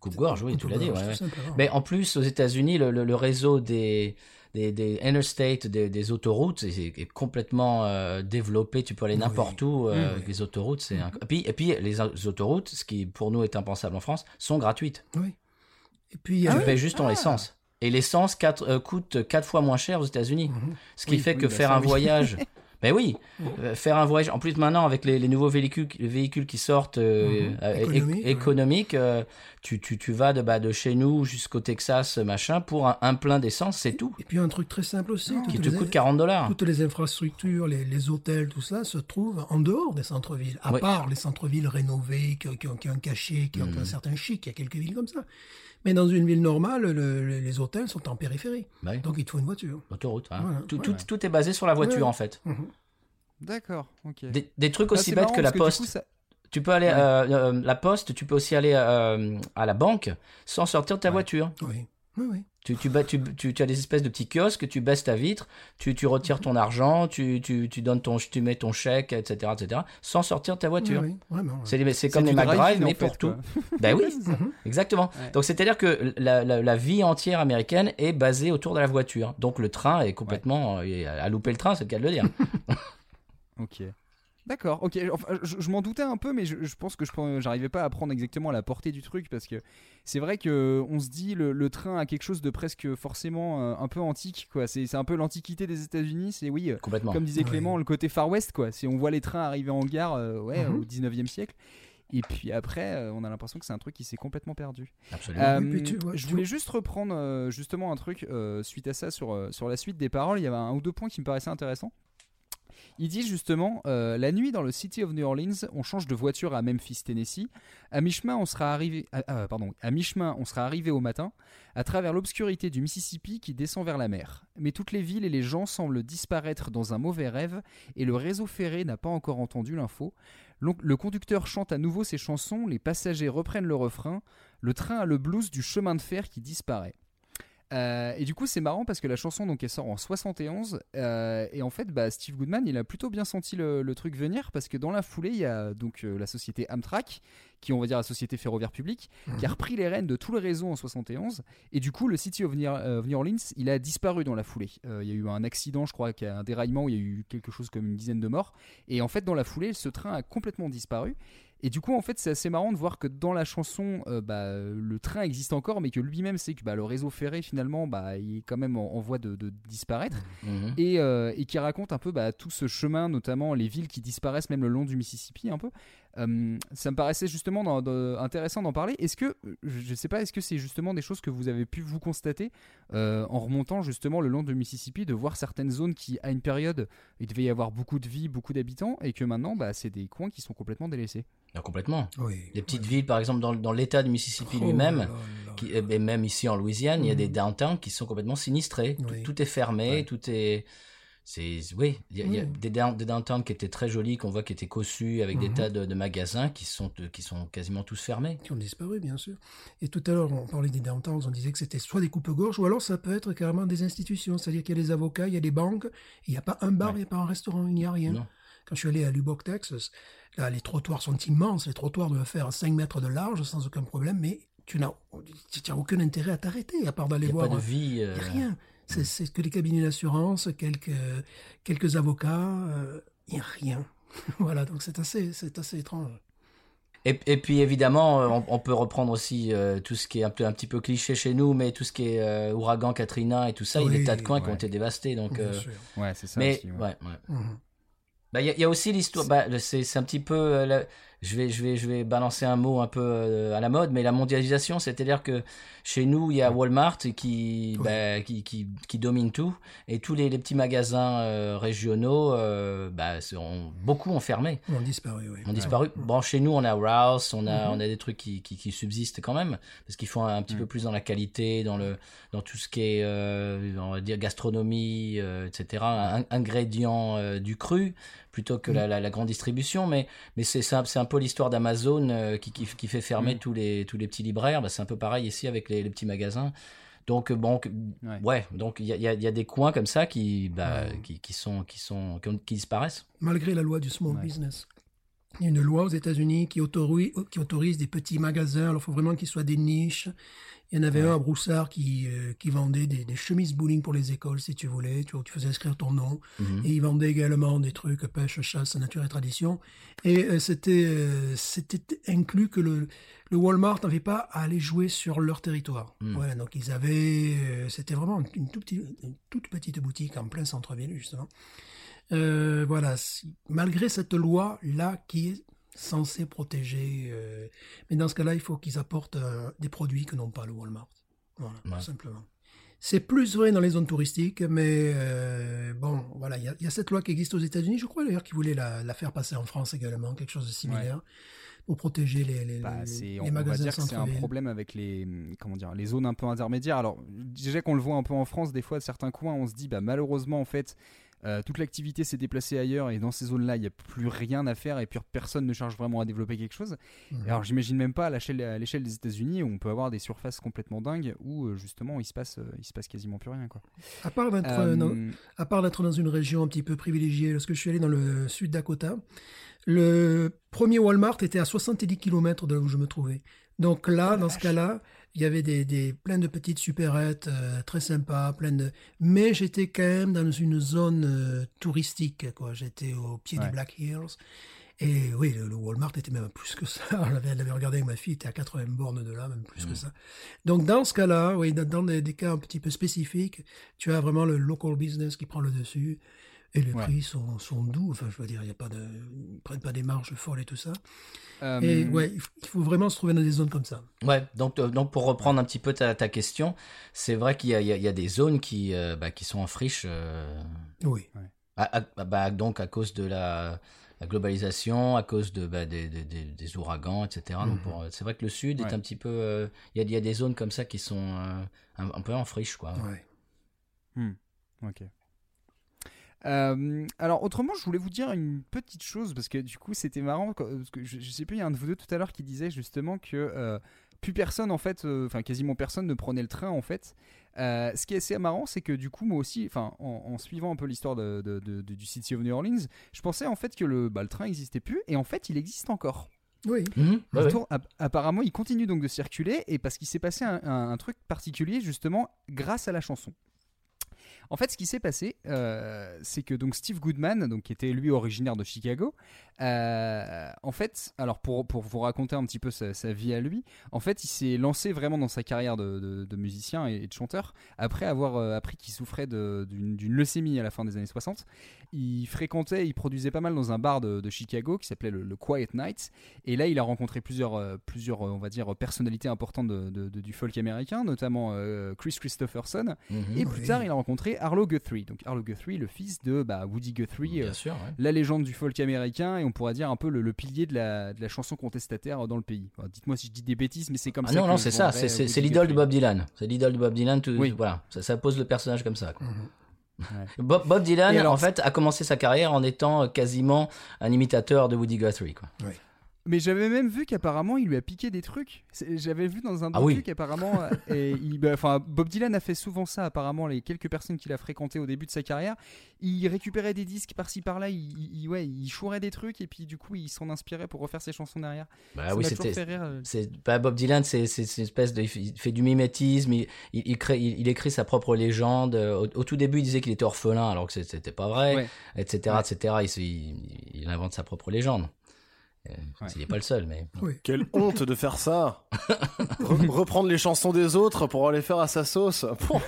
Coupe-gorge, oui, tu l'as dit. ouais, ouais. Mais en plus, aux États-Unis, le, le- le réseau des, des, des interstate, des, des autoroutes, est, est complètement euh, développé. Tu peux aller Oui. n'importe où. Oui, Les autoroutes, c'est. un- Et puis, et puis, les autoroutes, ce qui pour nous est impensable en France, sont gratuites. Oui. Et puis, tu euh, payes juste ton Ah. essence. Et l'essence euh, coûte quatre fois moins cher aux États-Unis. Mhm. Ce qui Oui, fait oui, que bah faire ça, un oui. voyage. <laughs> Ben oui, euh, faire un voyage. En plus, maintenant, avec les, les nouveaux véhicules, les véhicules qui sortent euh, Mhm. Économiques, ouais. tu, tu, tu vas de, bah, de chez nous jusqu'au Texas, machin, pour un, un plein d'essence, c'est tout. et puis un truc très simple aussi. Qui te coûte 40 dollars. Toutes les infrastructures, les, les hôtels, tout ça se trouve en dehors des centres-villes, à part les centres-villes rénovés qui, ont- qui ont, qui ont un cachet, qui ont Mhm. un certain chic. Il y a quelques villes comme ça. Mais dans une ville normale, le- le- les hôtels sont en périphérie. Bah oui, Donc il te faut une voiture. autoroute. hein. Voilà, tout, voilà. tout, tout est basé sur la voiture, Ouais. en fait. Mhm. D'accord, ok. Des, des trucs aussi bêtes marrant que la poste. coup, ça- Tu peux aller Ouais. euh, euh, la poste, tu peux aussi aller euh, à la banque sans sortir de ta Ouais. voiture. Oui. Oui, oui. Tu, tu, ba- tu, tu, tu as des espèces de petits kiosques, tu baisses ta vitre, tu, tu retires ton argent, tu, tu, tu, donnes ton, tu mets ton chèque, etc., etc., sans sortir de ta voiture. Oui, oui, vraiment. C'est les- c'est comme c'est les McDrive, mais pour fait, tout. quoi. <laughs> Ben oui, <laughs> Mhm. exactement. Ouais. Donc c'est-à-dire que la, la, la vie entière américaine est basée autour de la voiture. Donc le train est complètement... euh, à louper le train, c'est le cas de le dire. <laughs> Ok. D'accord, ok. Enfin, je, je m'en doutais un peu, mais je, je pense que je j'arrivais pas à prendre exactement la portée du truc parce que c'est vrai que on se dit le, le train a quelque chose de presque forcément euh, un peu antique, quoi. C'est un peu l'antiquité des États-Unis. C'est oui, euh, Complètement. comme disait Ouais. Clément, le côté Far West, quoi. Si on voit les trains arriver en gare, euh, ouais, Mhm. au 19e siècle. Et puis après, euh, on a l'impression que c'est un truc qui s'est complètement perdu. Absolument. Euh, Oui, tu je voulais juste reprendre euh, justement un truc euh, suite à ça sur, euh, sur la suite des paroles. Il y avait un ou deux points qui me paraissaient intéressants. Il dit justement euh, la nuit dans le City of New Orleans, on change de voiture à Memphis, Tennessee. À mi-chemin, on sera arrivé. ah, pardon. À mi-chemin, on sera arrivé au matin, à travers l'obscurité du Mississippi qui descend vers la mer. Mais toutes les villes et les gens semblent disparaître dans un mauvais rêve, et le réseau ferré n'a pas encore entendu l'info. Le conducteur chante à nouveau ses chansons, les passagers reprennent le refrain. Le train a le blues du chemin de fer qui disparaît. Euh, et du coup, c'est marrant parce que la chanson donc elle sort en 71 euh, et en fait, bah, Steve Goodman, il a plutôt bien senti le, le truc venir parce que dans la foulée, il y a donc euh, la société Amtrak, qui on va dire la société ferroviaire publique, qui a repris les rênes de tout le réseau en 71 et du coup, le City of New, of New Orleans, il a disparu dans la foulée. Euh, il y a eu un accident, je crois, qu'il y a un déraillement où il y a eu quelque chose comme une dizaine de morts et en fait, dans la foulée, ce train a complètement disparu. Et du coup, en fait, c'est assez marrant de voir que dans la chanson, euh, bah, le train existe encore, mais que lui-même sait que bah, le réseau ferré, finalement, bah, il est quand même en, en voie de, de disparaître. Mhm. Et, euh, et qui raconte un peu bah, tout ce chemin, notamment les villes qui disparaissent même le long du Mississippi, un peu. Euh, ça me paraissait justement dans- dans- intéressant d'en parler. Est-ce que, je ne sais pas, est-ce que c'est justement des choses que vous avez pu vous constater euh, en remontant justement le long du Mississippi, de voir certaines zones qui, à une période, il devait y avoir beaucoup de vie, beaucoup d'habitants, et que maintenant, bah, c'est des coins qui sont complètement délaissés? Ah, complètement. Oui. Les petites villes, par exemple, dans, dans l'État du Mississippi Oh lui-même, et même ici en Louisiane, il y a des downtowns qui sont complètement sinistrés. Tout- Oui. Tout, est fermé, Ouais. tout est. C'est oui, il y a, il y a Oui. des, down- des downtowns qui étaient très jolis, qu'on voit qui étaient cossus avec des Mhm. tas de, de magasins qui sont qui sont quasiment tous fermés. qui ont disparu, bien sûr. Et tout à l'heure, on parlait des downtowns, on disait que c'était soit des coupes-gorges, ou alors ça peut être carrément des institutions. C'est-à-dire qu'il y a des avocats, il y a des banques, il n'y a pas un bar, Ouais. il n'y a pas un restaurant, il n'y a rien. Non. Quand je suis allé à Lubbock, Texas, là, les trottoirs sont immenses. Les trottoirs doivent faire 5 mètres de large sans aucun problème, mais tu n'as aucun intérêt à t'arrêter, à part Il d'aller n'y a voir. pas de vie. Il euh, n'y a rien. C'est, que des cabinets d'assurance, quelques, quelques avocats, euh, il n'y a rien. <laughs> voilà, donc c'est assez, c'est assez étrange. Et, et puis évidemment, euh, on, on peut reprendre aussi euh, tout ce qui est un, peu, un petit peu cliché chez nous, mais tout ce qui est euh, ouragan Katrina et tout ça, il y a des tas de coins qui ont été dévastés. Donc, Bien euh, sûr. Ouais, c'est ça mais aussi, ouais. ouais, ouais. Mhm. Bah, il y, a- il y a aussi l'histoire. Bah, c'est c'est un petit peu. euh, la- je vais je vais je vais balancer un mot un peu euh, à la mode, mais la mondialisation, c'est-à-dire que chez nous, il y a Walmart qui Oui. bah, qui, qui qui domine tout, et tous les, les petits magasins euh, régionaux, euh, bah, sont, beaucoup ont fermé, Ils ont disparu, oui. ont disparu. Bon, chez nous, on a Rouse, on a Mhm. on a des trucs qui, qui, qui subsistent quand même, parce qu'ils font un, un petit Mhm. peu plus dans la qualité, dans le dans tout ce qui est euh, on va dire gastronomie, etc. Un, ingrédients du cru plutôt que la, la, la grande distribution. Mais, mais c'est c'est un, c'est un peu l'histoire d'Amazon euh, qui, qui, qui fait fermer Mm. tous, les, tous les petits libraires. Bah, c'est un peu pareil ici avec les, les petits magasins. Donc, euh, bon, Ouais. ouais, donc il y a, y, y des coins comme ça qui, bah, Ouais. qui, qui, sont, qui, sont, qui, ont- qui disparaissent. malgré la loi du small Ouais. business. Il y a une loi aux États-Unis qui autorise, qui autorise des petits magasins. Alors, il faut vraiment qu'ils soient des niches. Il y en avait un à Broussard qui, euh, qui vendait des, des chemises bowling pour les écoles, si tu voulais. Tu, tu faisais inscrire ton nom. Mhm. Et il vendait également des trucs pêche, chasse, nature et tradition. Et euh, c'était euh, c'était inclus que le, le Walmart n'avait pas à aller jouer sur leur territoire. Mm. Voilà, donc ils avaient... c'était vraiment une, une toute petite boutique en plein centre-ville, justement. Euh, voilà, malgré cette loi-là qui est censée protéger... euh, mais dans ce cas-là, il faut qu'ils apportent euh, des produits que n'ont pas le Walmart. Voilà, Ouais. tout simplement. C'est plus vrai dans les zones touristiques, mais bon, voilà, il y a, il y a cette loi qui existe aux États-Unis, je crois d'ailleurs qu'ils voulaient la, la faire passer en France également, quelque chose de similaire, pour protéger les, les, Bah, les- les on, on va magasins dire que c'est un problème avec les comment dire les zones un peu intermédiaires. Alors déjà qu'on le voit un peu en France, des fois certains coins, on se dit bah malheureusement en fait euh, toute l'activité s'est déplacée ailleurs et dans ces zones-là il n'y a plus rien à faire et puis personne ne cherche vraiment à développer quelque chose. Et alors j'imagine même pas à l'échelle des États-Unis où on peut avoir des surfaces complètement dingues où euh, justement il se passe euh, il se passe quasiment plus rien quoi. À part d'être Euh, dans- dans une région un petit peu privilégiée, lorsque je suis allé dans le sud Dakota, le premier Walmart était à 70 km de là où je me trouvais. Donc là, dans ce cas-là, il y avait des, des plein de petites supérettes euh, très sympas, plein de. Mais j'étais quand même dans une zone euh, touristique, quoi. J'étais au pied Ouais. des Black Hills. Et oui, le, le Walmart était même plus que ça. <laughs> On l'avait, regardé avec ma fille, était à 80 bornes de là, même plus que ça. Donc dans ce cas-là, oui, dans, dans des, des cas un petit peu spécifiques, tu as vraiment le local business qui prend le dessus. Et les Ouais. prix sont, sont doux. Enfin, je veux dire, il y a pas de, ils prennent pas des marges folles et tout ça. Euh, Et ouais, il faut, vraiment se trouver dans des zones comme ça. Ouais, donc, euh, donc pour reprendre un petit peu ta, ta question, c'est vrai qu'il y a, il y a- il y a des zones qui, euh, bah, qui sont en friche, euh, Oui. à- à- bah, donc à cause de la, la globalisation, à cause de, bah, des, des, des- des ouragans, etc. Euh, c'est vrai que le sud est un petit peu... euh, Il y, a, il y a des zones comme ça qui sont euh, un, un peu en friche, quoi. Ouais. Ok. Euh, alors autrement, je voulais vous dire une petite chose parce que du coup c'était marrant parce que je, je sais plus, il y a un de vous deux tout à l'heure qui disait justement que euh, plus personne en fait, euh, enfin quasiment personne ne prenait le train en fait. Euh, ce qui est assez marrant, c'est que du coup moi aussi, enfin en, en suivant un peu l'histoire de, de- de- de- du City of New Orleans, je pensais en fait que le, bah, le train n'existait plus et en fait il existe encore. Oui. Mhm, ouais. app- apparemment, il continue donc de circuler et parce qu'il s'est passé un, un- un truc particulier justement grâce à la chanson. En fait, ce qui s'est passé, euh, c'est que donc Steve Goodman, donc qui était lui originaire de Chicago, euh, en fait, alors pour, pour vous raconter un petit peu sa, sa vie à lui, en fait, il s'est lancé vraiment dans sa carrière de, de- de musicien et, et de chanteur après avoir euh, appris qu'il souffrait d'une leucémie à la fin des années 60. Il fréquentait, il produisait pas mal dans un bar de, de Chicago qui s'appelait le, le Quiet Night. Et là, il a rencontré plusieurs, euh, plusieurs on va dire, personnalités importantes de- de- de- du folk américain, notamment euh, Chris Christopherson. Mhm. Et plus Oui. tard, il a rencontré Arlo Guthrie. Donc Arlo Guthrie, le fils de bah, Woody Guthrie, euh, Bien sûr, ouais. la légende du folk américain, et on pourrait dire un peu le, le pilier de la, de la chanson contestataire dans le pays. Enfin, Dites-moi si je dis des bêtises, mais c'est comme Ah ça. non, que non, c'est ça, c'est- l'idole de. Bob Dylan. C'est l'idole de Bob Dylan, tout, Oui. voilà, ça, ça pose le personnage comme ça. quoi. Mhm. Bob, Bob Dylan, alors, en fait, a commencé sa carrière en étant quasiment un imitateur de Woody Guthrie. Quoi. Mais j'avais même vu qu'apparemment il lui a piqué des trucs. J'avais vu dans un Ah docu oui. qu'apparemment, euh, et il- bah, enfin Bob Dylan a fait souvent ça. Apparemment, les quelques personnes qu'il a fréquentées au début de sa carrière, il récupérait des disques par-ci par-là, il, il- ouais, il chourait des trucs et puis du coup il s'en inspirait pour refaire ses chansons derrière. Bah ça oui, euh. C'est pas Bob Dylan, c'est une espèce de, il fait- du mimétisme, il, il, il crée, il, il écrit sa propre légende. Au, au tout début, il disait qu'il était orphelin, alors que c'était pas vrai, Ouais. etc., Ouais. etc. Il invente sa propre légende. Euh, Ouais. Il n'est pas le seul, mais Quelle honte de faire ça Re- Reprendre les chansons des autres pour les faire à sa sauce. Pouh,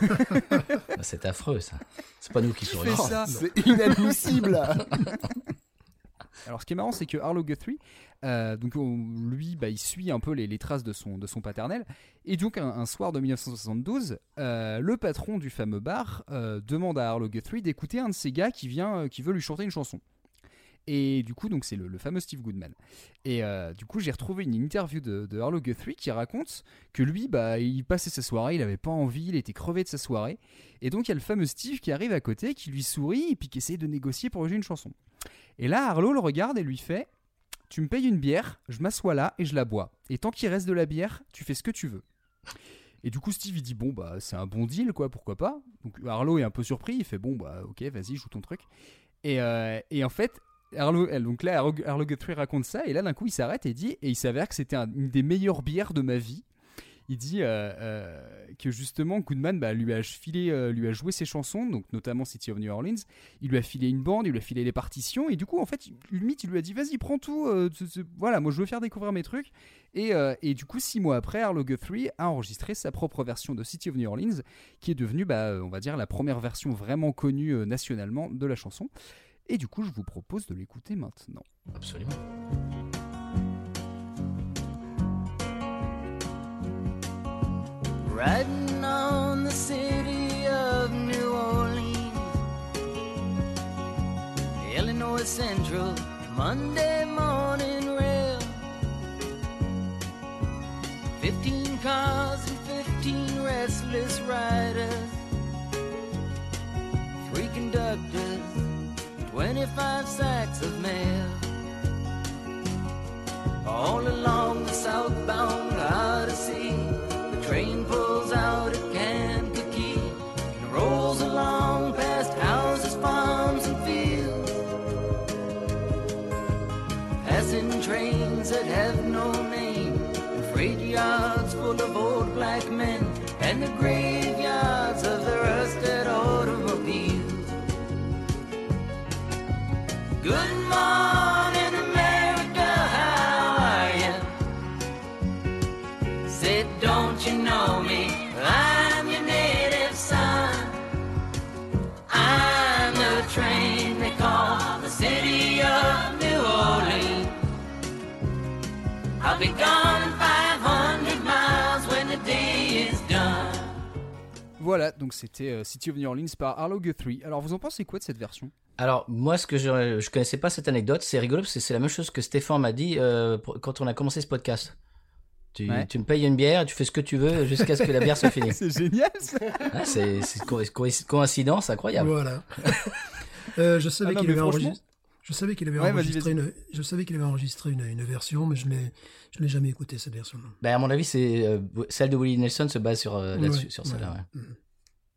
c'est affreux, ça. C'est pas nous qui sourions. C'est inadmissible. <laughs> Alors, ce qui est marrant, c'est que Arlo Guthrie, euh, donc on- lui, bah, il suit un peu les, les traces de son, de son paternel. Et donc, un, un soir de 1972, euh, le patron du fameux bar euh, demande à Arlo Guthrie d'écouter un de ses gars qui vient, euh, qui veut lui chanter une chanson. Et du coup, donc c'est le, fameux Steve Goodman. Et euh, du coup, j'ai retrouvé une interview de, Arlo Guthrie qui raconte que lui, bah, il passait sa soirée, il avait pas envie, il était crevé de sa soirée. Et donc, il y a le fameux Steve qui arrive à côté, qui lui sourit et puis qui essaie de négocier pour jouer une chanson. Et là, Arlo le regarde et lui fait Tu me payes une bière, je m'assois là et je la bois. Et tant qu'il reste de la bière, tu fais ce que tu veux. Et du coup, Steve il dit Bon, bah, c'est un bon deal, quoi, pourquoi pas? Donc Arlo est un peu surpris, il fait Bon, bah, ok, vas-y, joue ton truc. Et, euh, et en fait, Arlo, donc là, Arlo, Arlo Guthrie raconte ça, et là, d'un coup, il s'arrête et dit Et il s'avère que c'était un- une des meilleures bières de ma vie. Il dit euh, euh, que justement Goodman bah, lui a filé, euh, lui a joué ses chansons, donc notamment City of New Orleans. Il lui a filé une bande, il lui a filé les partitions, et du coup, en fait, limite, il lui a dit Vas-y, prends tout. voilà, moi, je veux faire découvrir mes trucs. Et, et du coup, six mois après, Arlo Guthrie a enregistré sa propre version de City of New Orleans, qui est devenue, bah, on va dire, la première version vraiment connue nationalement de la chanson. Et du coup, je vous propose de l'écouter maintenant. Absolument. Riding on the city of New Orleans, Illinois Central, Monday morning rail. Fifteen cars and fifteen restless riders, three conductors, twenty-five sacks of mail. All along the southbound Odyssey, the train pulls out at Kankakee and rolls along past houses, farms, and fields. Passing trains that have no name, and freight yards full of old black men, and the graveyards Good morning, America, how are you? Said, don't you know me? I'm your native son. I'm the train they call the city of New Orleans. I'll be gone 500 miles when the day is done. Voilà, donc c'était euh, City of New Orleans par Arlo Guthrie. Alors, vous en pensez quoi de cette version? Alors, moi, ce que je, je connaissais pas cette anecdote, c'est rigolo parce que c'est la même chose que Stéphane m'a dit euh, pour- quand on a commencé ce podcast. Tu, Ouais. tu me payes une bière, tu fais ce que tu veux jusqu'à ce que la bière se finisse. <laughs> C'est génial ça Ah, c'est co- co- coïncidence incroyable. Voilà. Euh, je savais Ah non, qu'il mais avait franchement- enregistré. Je savais qu'il avait Ouais, enregistré une. Je savais qu'il avait enregistré une, une version, mais je l'ai, je l'ai jamais écouté cette version. Ben, à mon avis, c'est euh, celle de Willie Nelson se base sur euh, là-dessus, Ouais, sur celle-là. ouais.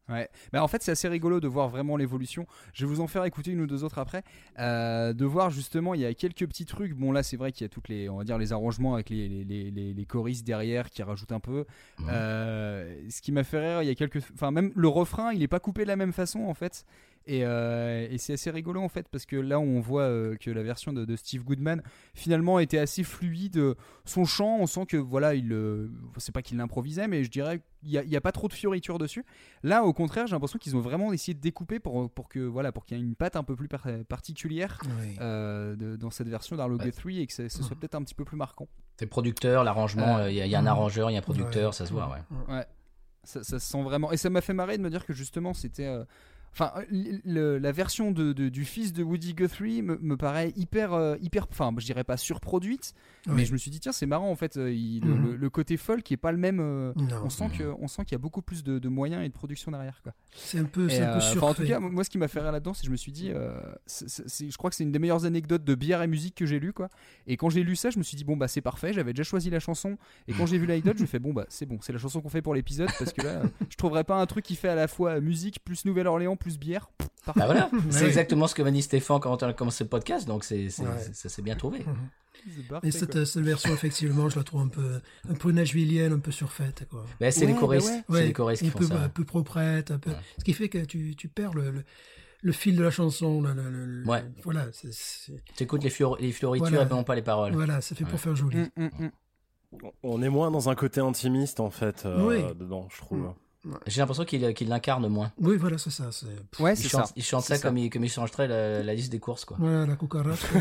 Ouais. Bah, en fait, c'est assez rigolo de voir vraiment l'évolution. Je vais vous en faire écouter une ou deux autres après. Euh, de voir justement, il y a quelques petits trucs. Bon, là, c'est vrai qu'il y a toutes les, on va dire, les arrangements avec les, les, les, les- les choristes derrière qui rajoutent un peu. Mhm. Euh, ce qui m'a fait rire, il y a quelques. Enfin, même le refrain, il est pas coupé de la même façon en fait. Et, euh, et c'est assez rigolo en fait parce que là on voit euh, que la version de, de Steve Goodman finalement était assez fluide. Son chant, on sent que voilà, il, euh, c'est pas qu'il l'improvisait, mais je dirais qu'il y a, il y a pas trop de fioritures dessus. Là, au contraire, j'ai l'impression qu'ils ont vraiment essayé de découper pour, pour que voilà, pour qu'il y ait une patte un peu plus par- particulière Oui. euh, de- dans cette version d'Arlo Ouais. Guthrie et que ce, soit peut-être un petit peu plus marquant. C'est producteur, l'arrangement, Euh, euh, il y, a- il y a un mhm. arrangeur, il y a un producteur, Ouais. ça se voit, ouais. Ouais, ça, ça se sent vraiment. Et ça m'a fait marrer de me dire que justement c'était. euh, Enfin, le- la version de, de- du fils de Woody Guthrie me, me paraît hyper, euh, hyper, enfin, je dirais pas surproduite, mais je me suis dit tiens c'est marrant en fait, euh, Mhm. le, le côté folk qui est pas le même. euh, Non. on sent que, on sent qu'il y a beaucoup plus de, de moyens et de production derrière quoi. C'est un peu, c'est un euh, peu surfait. en tout cas, moi, ce qui m'a fait rire là-dedans, c'est que je me suis dit, euh, je crois que c'est une des meilleures anecdotes de bière et musique que j'ai lu, quoi. Et quand j'ai lu ça, je me suis dit, bon, bah, c'est parfait, j'avais déjà choisi la chanson. Et quand j'ai vu l'anecdote, je me fait, bon, bah, c'est bon, c'est la chanson qu'on fait pour l'épisode, parce que là, <laughs> je trouverais pas un truc qui fait à la fois musique plus Nouvelle-Orléans plus bière. Bah voilà, c'est exactement ce que m'a dit Stéphane quand on a commencé le podcast, donc c'est, c'est- Ouais. c'est- ça s'est bien trouvé. Parfait, Et cette, quoi. cette version, effectivement, je la trouve un peu, un peu nashvillienne, un peu surfaite, quoi. Bah, c'est Ouais, les bah choristes, ouais. c'est les choristes un qui font peu, ça. un peu proprette, un peu. Ouais. Ce qui fait que tu, tu perds le, le, le fil de la chanson. le- le- le- Ouais. Voilà, c'est, c'est- Tu écoutes les, fior- les fioritures Voilà. et non pas les paroles. voilà, c'est fait Ouais. pour faire joli. Hum, hum, hum. On est moins dans un côté intimiste en fait euh, Oui. dedans, je trouve. J'ai l'impression qu'il, qu'il l'incarne moins. Oui, voilà, c'est ça. Ouais, Il c'est chante, ça. il chante ça, Comme, il, comme il changerait la, la liste des courses, quoi. Voilà, la cucaracha. <laughs>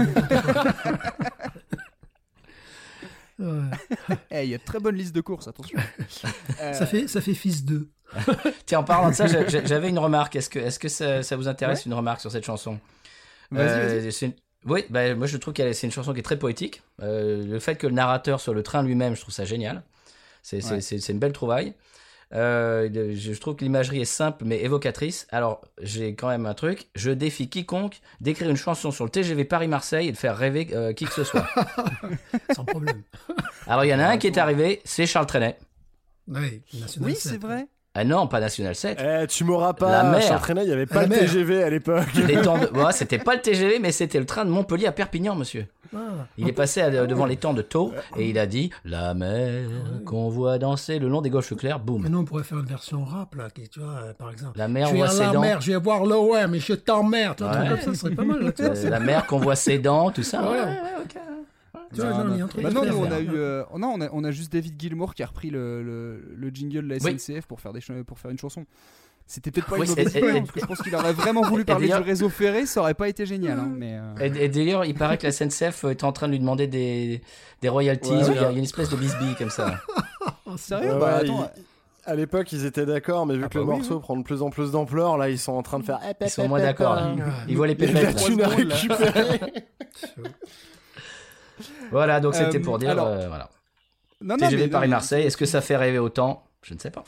Ouais. Eh, il y a de très bonne liste de courses, attention. <laughs> Euh, ça, fait, ça fait fils d'eux. <laughs> Tiens, en parlant de ça, j'a- j'a- j'avais une remarque. Est-ce que, est-ce que ça, ça vous intéresse, une remarque sur cette chanson? Vas-y, Euh, une- Oui, bah, moi je trouve que c'est une chanson qui est très poétique. Euh, le fait que le narrateur soit le train lui-même, je trouve ça génial. C'est Ouais. c'est- c'est une belle trouvaille. Euh, je trouve que l'imagerie est simple mais évocatrice. Alors, j'ai quand même un truc. Je défie quiconque d'écrire une chanson sur le TGV Paris-Marseille et de faire rêver euh, qui que ce soit. <laughs> Sans problème. Alors, il y en a un qui est arrivé, c'est Charles Trenet. Oui, Oui, 7. c'est vrai. Ah non, pas National 7. Eh, tu m'auras La pas. mer. Charles Trenet, il y avait pas la le mer. TGV à l'époque. Les temps de... <laughs> Bon, c'était pas le TGV, mais c'était le train de Montpellier à Perpignan, monsieur. Ah, Il est passé à- devant les temps de Tau et il a dit La mer qu'on voit danser le long des golfes clairs, Mais boum. nous, on pourrait faire une version rap, là, qui, tu vois, euh, par exemple. La mer, je on voit ses la dents. mer, je vais voir l'OM, mais je t'emmerde. Ouais. comme ça, serait pas mal, là, tu vois. La mer qu'on voit ses dents, tout ça. Ouais, ouais, ok. Tu vois, Non, non, Bah non, nous, on a eu, euh, non, on a, on a juste David Gilmour qui a repris le, le, le jingle de la Oui. SNCF pour faire des pour faire une chanson. C'était peut-être pas Oui, une mauvaise idée, parce que je pense qu'il aurait vraiment voulu parler du réseau ferré, ça aurait pas été génial. hein, mais euh, Et, et d'ailleurs, il paraît que la SNCF est en train de lui demander des, des royalties. Ouais. Il y a une espèce de bisbille comme ça. <laughs> sérieux? Ouais, bah, ouais, attends, il- À l'époque, ils étaient d'accord, mais vu Ah que le bah oui, morceau prend de plus en plus d'ampleur, là, ils sont en train de faire. eh, Ils sont moins d'accord. là. Ils voient les pépettes. là. Voilà, donc c'était Euh, pour dire. alors- euh, voilà. non, non, TGV mais- Paris-Marseille, est-ce que ça fait rêver autant? Je ne sais pas.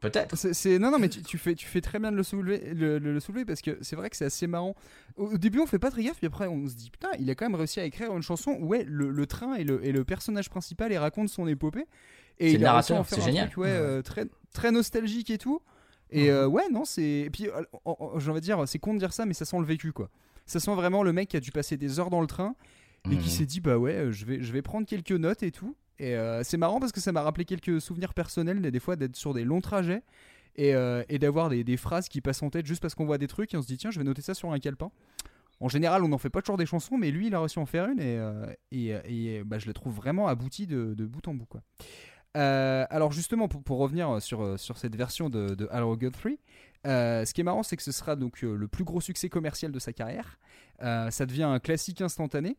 Peut-être. C'est, c'est- non non mais tu, tu fais tu fais très bien de le soulever le, le- le soulever parce que c'est vrai que c'est assez marrant. Au, au début on fait pas très gaffe puis après on se dit putain il a quand même réussi à écrire une chanson où ouais le, le train et le, et le personnage principal il raconte son épopée et C'est il a c'est génial. truc, ouais, euh, très très nostalgique et tout. Et euh, ouais non c'est et puis euh, j'ai envie de dire c'est con de dire ça mais ça sent le vécu quoi. Ça sent vraiment le mec qui a dû passer des heures dans le train et qui Mhm. s'est dit bah ouais euh, je vais je vais prendre quelques notes et tout. Et euh, c'est marrant parce que ça m'a rappelé quelques souvenirs personnels des fois d'être sur des longs trajets et, euh, et d'avoir des, des phrases qui passent en tête juste parce qu'on voit des trucs et on se dit tiens je vais noter ça sur un calepin. En général on n'en fait pas toujours des chansons mais lui il a réussi à en faire une et, euh, et, et, bah, je la trouve vraiment aboutie de, de bout en bout quoi. Alors justement pour, pour revenir sur, sur cette version de, de Hello Guthrie euh, ce qui est marrant c'est que ce sera donc euh, le plus gros succès commercial de sa carrière. Euh, ça devient un classique instantané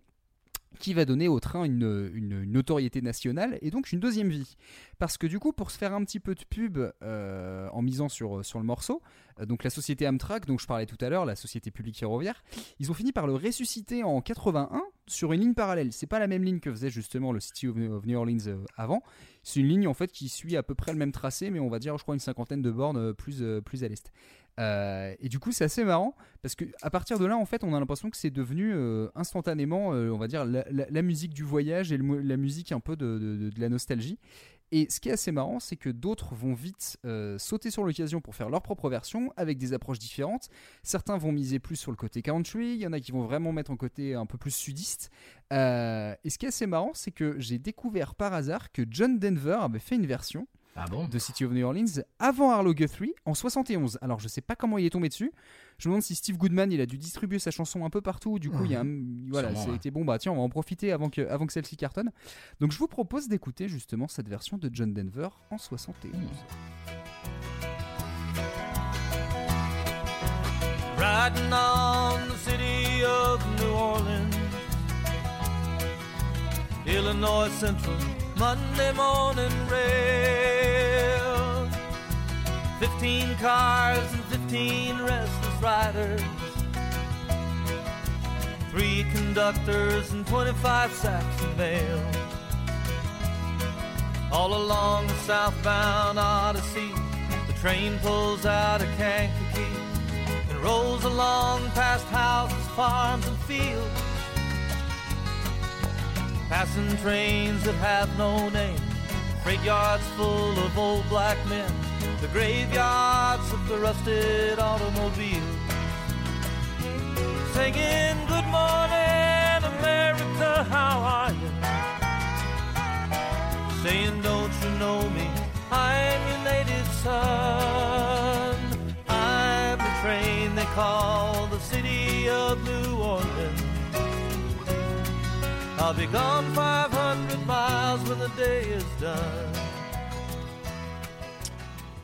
qui va donner au train une, notoriété nationale et donc une deuxième vie. Parce que du coup, pour se faire un petit peu de pub euh, en misant sur, sur le morceau, euh, donc la société Amtrak, dont je parlais tout à l'heure, la société publique ferroviaire, ils ont fini par le ressusciter en 81 sur une ligne parallèle. C'est pas la même ligne que faisait justement le City of New Orleans euh, avant. C'est une ligne en fait qui suit à peu près le même tracé, mais on va dire, je crois, une cinquantaine de bornes euh, plus, euh, plus à l'est. Euh, et du coup, c'est assez marrant parce que à partir de là, en fait, on a l'impression que c'est devenu euh, instantanément, euh, on va dire, la, musique du voyage et la musique un peu de, de- la nostalgie. Et ce qui est assez marrant, c'est que d'autres vont vite sauter sur l'occasion pour faire leur propre version avec des approches différentes. Certains vont miser plus sur le côté country, il y en a qui vont vraiment mettre un côté un peu plus sudiste. Et ce qui est assez marrant, c'est que j'ai découvert par hasard que John Denver avait fait une version Ah bon de City of New Orleans avant Arlo Guthrie en 71. Alors je sais pas comment il est tombé dessus. Je me demande si Steve Goodman il a dû distribuer sa chanson un peu partout. Du coup, il y a un, voilà, ça a ouais. été bon. Bah tiens, on va en profiter avant que, avant que celle-ci cartonne. Donc je vous propose d'écouter justement cette version de John Denver en 71. riding on the city of New Orleans. Illinois Central, Monday morning rail. Fifteen cars and fifteen restless riders. Three conductors and twenty-five sacks of mail. All along the southbound Odyssey, the train pulls out of Kankakee and rolls along past houses, farms, and fields. Passing trains that have no name, freight yards full of old black men, the graveyards of the rusted automobiles. Singing, Good morning, America, how are you? Saying, Don't you know me? I'm your native son. I'm the train they call the city of New Orleans. I'll be gone 500 miles when the day is done.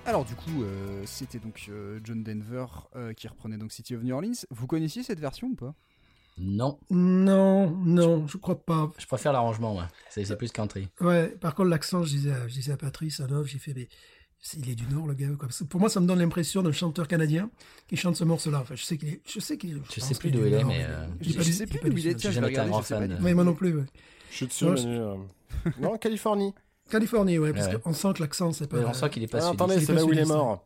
Alors du coup, euh, c'était donc euh, John Denver euh, qui reprenait donc City of New Orleans. Vous connaissiez cette version ou pas? Non, Non, non, je crois pas. je préfère l'arrangement, ouais. C'est c'est plus country. Ouais, par contre, l'accent, je disais, à- je disais à Patrice, à Nov, j'ai fait, mais il est du Nord, le gars. Quoi. Pour moi, ça me donne l'impression d'un chanteur canadien qui chante ce morceau-là. Enfin, je sais qu'il est. Je sais qu'il est. Je pense sais plus d'où il est, mais, euh, je Je pas du- sais je plus pas d'où il est, J'ai je jamais été un grand je fan. Ouais, moi non plus, ouais. Je suis dessus, euh. Non, Californie. Californie, ouais, parce qu'on sent que l'accent, c'est pas. Mais on sent qu'il est pas Ah, attendez, c'est pas là où il est mort.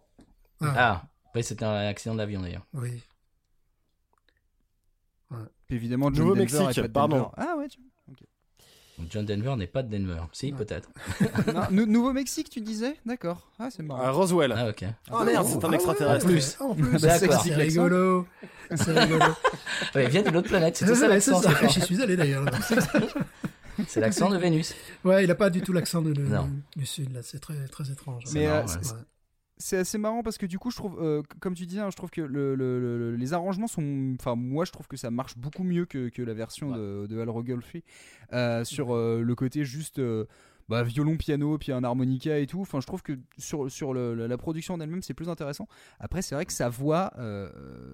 Ah, Ah, oui, c'était un accident d'avion d'ailleurs. oui. Évidemment, pas de pardon. Denver. Ah ouais. John Denver n'est pas de Denver. Si, peut-être. <laughs> Nouveau-Mexique, tu disais? D'accord. Ah c'est marrant. Roswell. Ah, ok. Oh merde, c'est un extraterrestre. En plus, en plus, D'accord. c'est rigolo. C'est rigolo. <laughs> Ouais, il vient d'une autre planète. C'était ça Ouais, l'accent. c'est ça. c'est fort. J'y suis allé d'ailleurs. <laughs> là. C'est l'accent de Vénus. Ouais, il a pas du tout l'accent de- de- Non. du sud là. C'est très très étrange. Mais, euh, ouais. C'est- assez marrant parce que du coup, je trouve, euh, comme tu disais, hein, je trouve que le- le- le- les arrangements sont. Enfin, moi, je trouve que ça marche beaucoup mieux que, que la version de, de Al euh, sur euh, le côté juste. Euh, bah, violon, piano, puis un harmonica et tout. Enfin, je trouve que sur, sur le- la- la production en elle-même, c'est plus intéressant. Après, c'est vrai que sa voix, euh,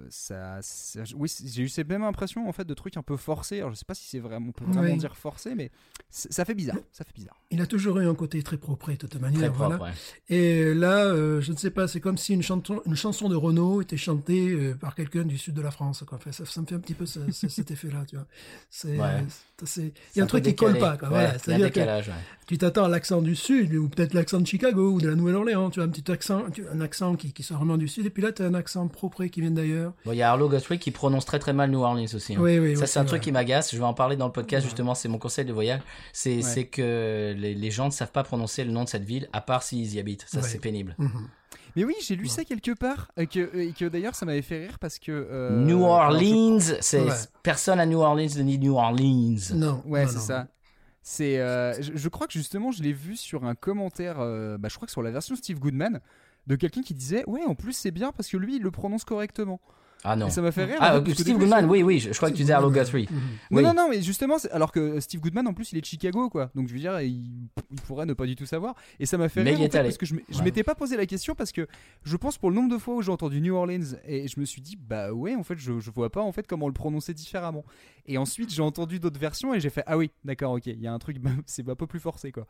ça, ça- oui, c'est- j'ai eu cette même impression en fait de trucs un peu forcés. Alors, je sais pas si c'est vraiment, on peut vraiment Oui. dire forcé, mais ça fait bizarre. Ça fait bizarre. Il a toujours eu un côté très propre de toute Très manière. propre, voilà. ouais. Et là, euh, je ne sais pas, c'est comme si une chanson, une chanson de Renault était chantée euh, par quelqu'un du sud de la France. Quoi. Enfin, ça, ça me fait un petit peu ce- ce- cet effet-là, tu vois. C'est, Ouais. euh, c'est- il y C'est a un truc peu qui colle décalé. pas. Quoi. Ouais, Voilà. il y a un que décalage, ouais. tu t'attends à l'accent du sud, ou peut-être l'accent de Chicago, ou de la Nouvelle-Orléans, tu as un petit accent, un accent qui, qui sort vraiment du sud, et puis là, tu as un accent propre qui vient d'ailleurs. Bon, il y a Arlo Guthrie qui prononce très très mal New Orleans aussi. hein. Oui, oui, ça, oui, c'est un truc qui m'agace. Je vais en parler dans le podcast, justement. C'est mon conseil de voyage. C'est Ouais. c'est que les, les gens ne savent pas prononcer le nom de cette ville, à part s'ils y habitent. Ça, Ouais. c'est pénible. Mhm. Mais oui, j'ai lu ça quelque part et que, et que d'ailleurs, ça m'avait fait rire parce que. euh, New Orleans, c'est Ouais. personne à New Orleans ne dit New Orleans. Non. Ouais, c'est ça. C'est, euh, je, crois que justement, je l'ai vu sur un commentaire, euh, bah, je crois que sur la version Steve Goodman, de quelqu'un qui disait Ouais, en plus, c'est bien parce que lui, il le prononce correctement. Ah non. Et ça m'a fait rire. Ah, euh, parce Steve Goodman, oui, oui. Je, je crois que tu disais Arlo Guthrie. Non, Oui. non, non, mais justement, alors que Steve Goodman, en plus, il est de Chicago, quoi. Donc, je veux dire, il, il pourrait ne pas du tout savoir. Et ça m'a fait Mais rire il en fait, parce que je, je Ouais. m'étais pas posé la question parce que je pense pour le nombre de fois où j'ai entendu New Orleans et je me suis dit, bah ouais, en fait, je, je vois pas en fait comment le prononcer différemment. Et ensuite, j'ai entendu d'autres versions et j'ai fait, ah oui, d'accord, ok, il y a un truc, <laughs> c'est un peu plus forcé, quoi.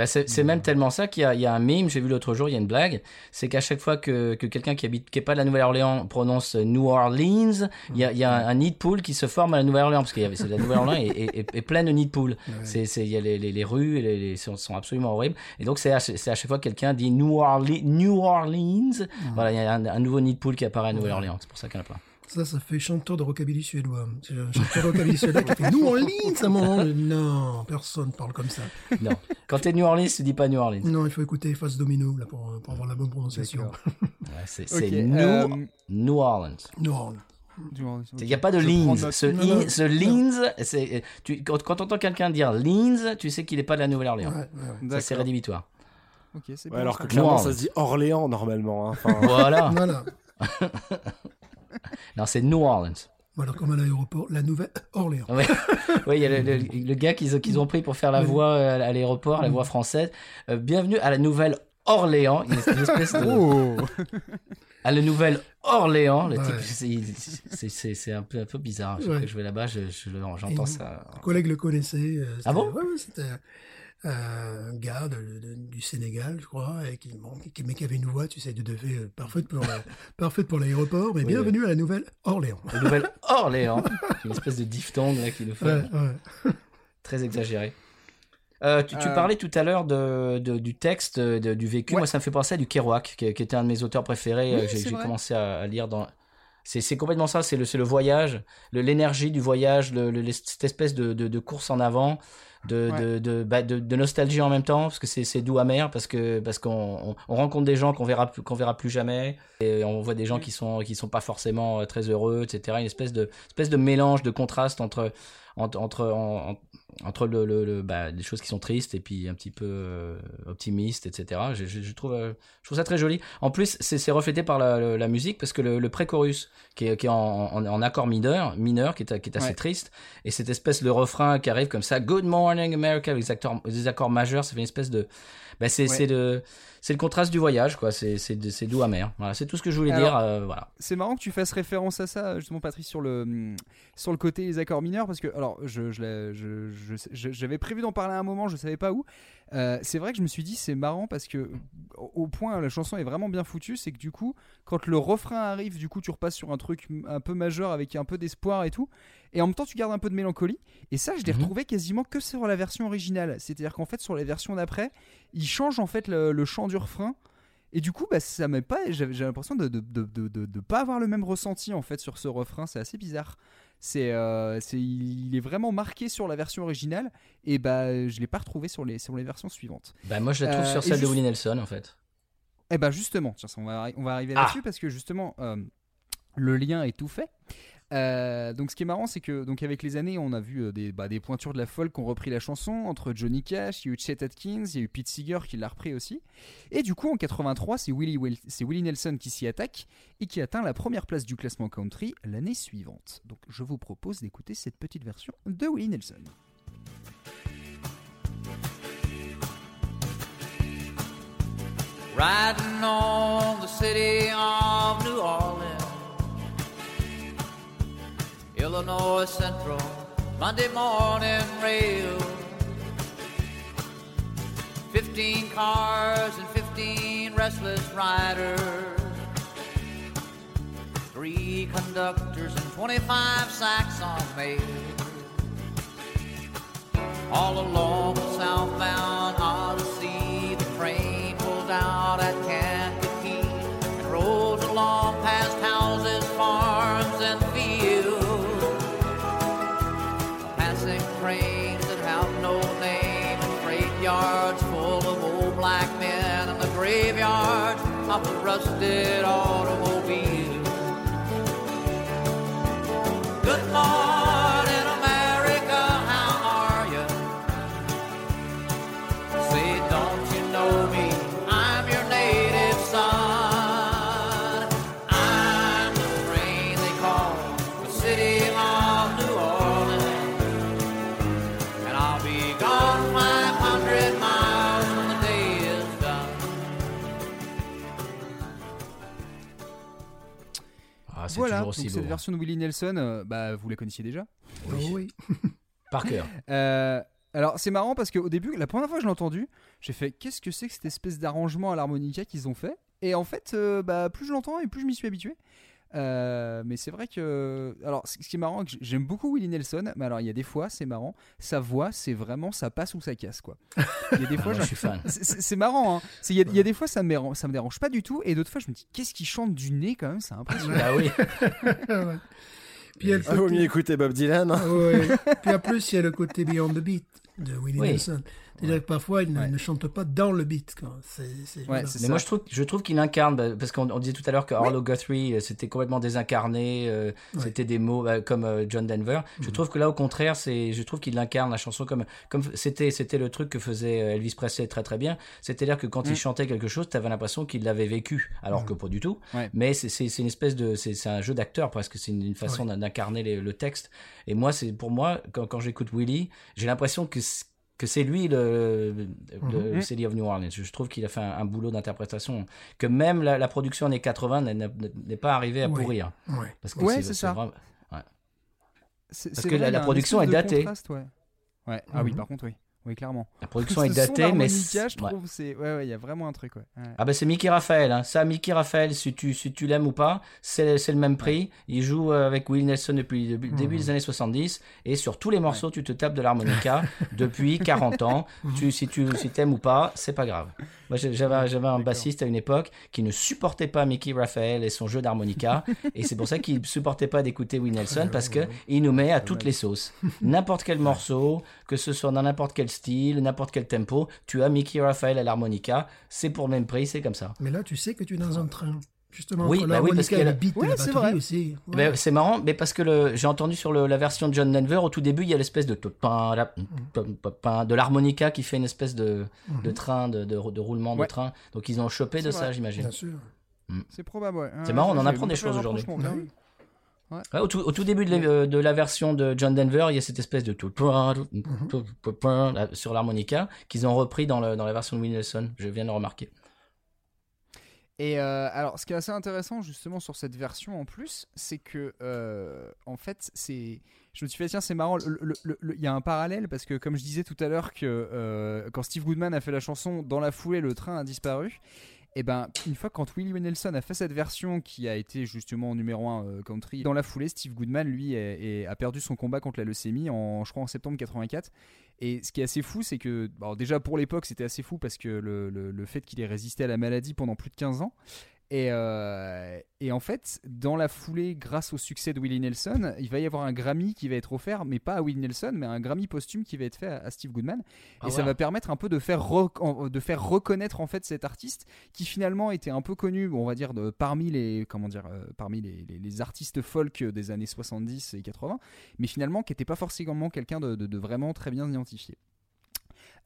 Bah, c'est même tellement ça qu'il y, a- il y a un meme, j'ai vu l'autre jour, il y a une blague, c'est qu'à chaque fois que, que quelqu'un qui habite, qui est pas de la Nouvelle-Orléans prononce New Orleans, il y a, il y a un, un nid de poule qui se forme à la Nouvelle-Orléans, parce que la Nouvelle-Orléans est, est, est- est pleine de nids de c'est, il y a les, les, les rues, et les, les- sont, sont absolument horribles. Et donc c'est à, chaque fois que quelqu'un dit New Orleans, New Orleans, voilà, il y a un, un nouveau nid de poule qui apparaît à Nouvelle-Orléans. C'est pour ça qu'il y en a plein. Ça, ça fait chanteur de rockabilly suédois. C'est un chanteur de rockabilly suédois qui fait New Orleans à un moment. Non, personne parle comme ça. Non. Quand t'es New Orleans, tu dis pas New Orleans. Non, il faut écouter Face Domino là, pour, pour avoir la bonne prononciation. C'est <laughs> c'est Ok, New, euh, New Orleans. New Orleans. Il n'y a pas de note. Ce, in- ce c'est- tu, quand, quand tu entends quelqu'un dire Leans, tu sais qu'il n'est pas de la Nouvelle-Orléans. Ouais, ouais, ouais. Ça, c'est rédhibitoire. Ok, c'est Ouais, bon, alors que clairement, Orleans. ça se dit Orléans normalement. hein. Enfin, <laughs> Voilà. Voilà. <laughs> <laughs> non, c'est New Orleans. Voilà, comme à l'aéroport, la nouvelle Orléans. Ouais, <laughs> Ouais, il y a le, le- le gars qu'ils ont, qu'ils ont pris pour faire la Oui. voix euh, à l'aéroport, la voix française. Euh, bienvenue à la Nouvelle-Orléans. Une une espèce de. Oh <laughs> À la Nouvelle-Orléans. Le type, c'est- un peu, un peu bizarre. Ouais. je vais là-bas, je- je le- j'entends ça. Un collègue le connaissait. euh, Ah bon? Ouais, un gars de- de- du Sénégal, je crois, et qui, bon, qui, mais qui avait une voix, tu sais, de devait euh, parfaite pour la- <laughs> parfaite pour l'aéroport. Mais Oui, bienvenue à la nouvelle Orléans. La Nouvelle-Orléans. <laughs> Une espèce de diphtongue là, qui nous fait. Ouais, ouais. <laughs> Très exagéré. Euh, tu, tu Euh, parlais tout à l'heure de, de- du texte, de- du vécu. Ouais. Moi, ça me fait penser à du Kerouac, qui, qui était un de mes auteurs préférés. Oui, que j'ai commencé à, à lire dans. C'est complètement ça, c'est le, le voyage, le- l'énergie du voyage, le, le- cette espèce de course en avant, de, Ouais. de, de, bah, de- de nostalgie en même temps, parce que c'est c'est doux amer, parce que parce qu'on on, on rencontre des gens qu'on verra plus- qu'on verra plus jamais, et on voit des gens qui sont qui sont pas forcément euh, très heureux, etc. Une espèce de espèce de mélange, de contraste entre entre en- en- entre le, le, le- bah, des choses qui sont tristes et puis un petit peu euh, optimistes, etc. Je, je- je trouve euh, je trouve ça très joli. En plus, c'est reflété par la, musique parce que le, le pré-chorus qui est, qui est en, en, en accord mineur, mineur qui est, qui est assez Ouais. triste, et cette espèce le refrain qui arrive comme ça, Good Morning America avec des accords, des accords majeurs, ça fait une espèce de, bah, c'est Ouais. le c'est le contraste du voyage quoi. C'est doux amer. Voilà, c'est tout ce que je voulais Alors, dire. euh, voilà. C'est marrant que tu fasses référence à ça, justement, Patrice, sur le, hum, sur le côté des accords mineurs, parce que, alors, je, je, l'ai- je- je- je- j'avais prévu d'en parler à un moment, je savais pas où. Euh, c'est vrai que je me suis dit, c'est marrant parce que, au point, la chanson est vraiment bien foutue, c'est que du coup, quand le refrain arrive, du coup, tu repasses sur un truc un peu majeur avec un peu d'espoir et tout, et en même temps, tu gardes un peu de mélancolie. Et ça, je l'ai Mhm. retrouvé quasiment que sur la version originale. C'est-à-dire qu'en fait, sur les versions d'après, il change en fait le, le chant du refrain. Et du coup, bah, ça pas. J'ai l'impression de de, de, de, de- de pas avoir le même ressenti en fait sur ce refrain. C'est assez bizarre. C'est, euh, c'est, il est vraiment marqué sur la version originale et bah je l'ai pas retrouvé sur les sur les versions suivantes. Bah, moi je la trouve Euh, sur celle de Willie Nelson en fait. Et bah justement, tiens, on va on va arriver Ah. là-dessus parce que justement euh, le lien est tout fait. Euh, donc ce qui est marrant, c'est que donc avec les années, on a vu euh, des, bah, des pointures de la folk qui ont repris la chanson entre Johnny Cash, il y a eu Chet Atkins, il y a eu Pete Seeger qui l'a repris aussi. Et du coup, en 83, c'est Willie, Willie Nelson qui s'y attaque et qui atteint la première place du classement country l'année suivante. Donc je vous propose d'écouter cette petite version de Willie Nelson. Riding on the city of New Orleans, Illinois Central, Monday morning rail. Fifteen cars and fifteen restless riders, three conductors and twenty-five sacks on mail. All along the southbound Odyssey, the train pulls out at Kankakee graveyards of the rusted automobiles. C'est Voilà, toujours donc cette version de Willie Nelson, euh, bah, vous la connaissiez déjà Oh oui. <laughs> Par cœur. Euh, alors c'est marrant parce qu'au début, la première fois que je l'ai entendu, j'ai fait qu'est-ce que c'est que cette espèce d'arrangement à l'harmonica qu'ils ont fait? Et en fait, euh, bah, plus je l'entends et plus je m'y suis habitué. Euh, mais c'est vrai que. Alors, ce qui est marrant, que j'aime beaucoup Willie Nelson, mais alors il y a des fois, c'est marrant, sa voix, c'est vraiment ça passe ou ça casse, quoi. Il y a des <laughs> fois, Moi, je suis fan. <laughs> c'est- marrant, hein. Il y, a- il y a des fois, ça me, dérange, ça me dérange pas du tout, et d'autres fois, je me dis, qu'est-ce qu'il chante du nez quand même, c'est impressionnant. Bah oui. Ouais. <laughs> Puis il Ah, vaut mieux écouter Bob Dylan. hein. Ouais. Puis en plus, il y a le côté Beyond the Beat de Willie Oui. Nelson. C'est-à-dire que parfois, il ne, Ouais. ne chante pas dans le beat. quoi. Mais moi, je trouve, je trouve qu'il incarne, bah, parce qu'on on disait tout à l'heure que Arlo Guthrie, euh, c'était complètement désincarné, euh, Ouais. c'était des mots euh, comme euh, John Denver. Je Mhm. trouve que là, au contraire, c'est, je trouve qu'il incarne la chanson comme, comme c'était, c'était le truc que faisait Elvis Presley très très bien. C'est-à-dire que quand Mm. il chantait quelque chose, tu avais l'impression qu'il l'avait vécu, alors que pas du tout. Ouais. Mais c'est, une espèce de, c'est, un jeu d'acteur presque, c'est une, une façon d'incarner le texte. Et moi, c'est pour moi, quand, quand j'écoute Willie, j'ai l'impression que que c'est lui le, le Mhm. City of New Orleans. Je trouve qu'il a fait un, un boulot d'interprétation que même la, la production années 80 n'est- pas arrivée à pourrir. Ouais. Parce que Ouais, c'est ça. vraiment- Parce que la- vrai, production est datée. Ah oui, Mhm. par contre, oui. Oui, clairement. La production est datée, mais je ouais. trouve, c'est ouais, ouais, il y a vraiment un truc, ouais. Ouais. Ah ben c'est Mickey Raphaël, hein. ça Mickey Raphaël, si tu, si tu l'aimes ou pas, c'est le même prix. Il joue euh, avec Willie Nelson depuis le début, début des années 70 et sur tous les morceaux tu te tapes de l'harmonica <laughs> depuis 40 ans. Tu, si tu si t'aimes ou pas, c'est pas grave. Moi j'avais j'avais un bassiste à une époque qui ne supportait pas Mickey Raphaël et son jeu d'harmonica <laughs> et c'est pour ça qu'il supportait pas d'écouter Willie Nelson parce que il nous met à toutes les sauces. N'importe quel morceau, que ce soit dans n'importe quel style, n'importe quel tempo, tu as Mickey Raphaël à l'harmonica, c'est pour le même prix, c'est comme ça. Mais là, tu sais que tu es dans un train. Justement, Oui, bah oui, parce l'harmonica qu'il y et a le beat la c'est batterie vrai. aussi. Ouais. Ben, c'est marrant, mais parce que le, j'ai entendu sur le- la version de John Denver, au tout début, il y a l'espèce de de l'harmonica qui fait une espèce de, de train, de, de, de roulement de train. Donc ils ont chopé de ça, j'imagine. Bien sûr. C'est probable, ouais. C'est marrant, on en apprend des choses aujourd'hui. Oui. ouais. Ouais, au, tout, au tout début de, la- euh, de la version de John Denver, il y a cette espèce de là, sur l'harmonica qu'ils ont repris dans, le, dans la version de Willie Nelson. Je viens de le remarquer. Et euh, alors, ce qui est assez intéressant justement sur cette version en plus, c'est que euh, en fait, c'est, je me suis fait tiens, c'est marrant. Il y a un parallèle parce que comme je disais tout à l'heure que euh, quand Steve Goodman a fait la chanson, dans la foulée, le train a disparu. Et ben, une fois quand Willie Nelson a fait cette version qui a été justement numéro 1 country, dans la foulée, Steve Goodman lui a perdu son combat contre la leucémie en, je crois, en septembre 84. Et ce qui est assez fou, c'est que, déjà pour l'époque, c'était assez fou parce que le, le- le fait qu'il ait résisté à la maladie pendant plus de 15 ans. Et, euh, et en fait, dans la foulée, grâce au succès de Willie Nelson, il va y avoir un Grammy qui va être offert, mais pas à Willie Nelson, mais un Grammy posthume qui va être fait à, à Steve Goodman. Ah, et ça va permettre un peu de faire, de faire reconnaître en fait cet artiste qui finalement était un peu connu, on va dire, de, parmi les comment dire, euh, parmi les, les- les artistes folk des années 70 et 80, mais finalement qui n'était pas forcément quelqu'un de, de- de vraiment très bien identifié.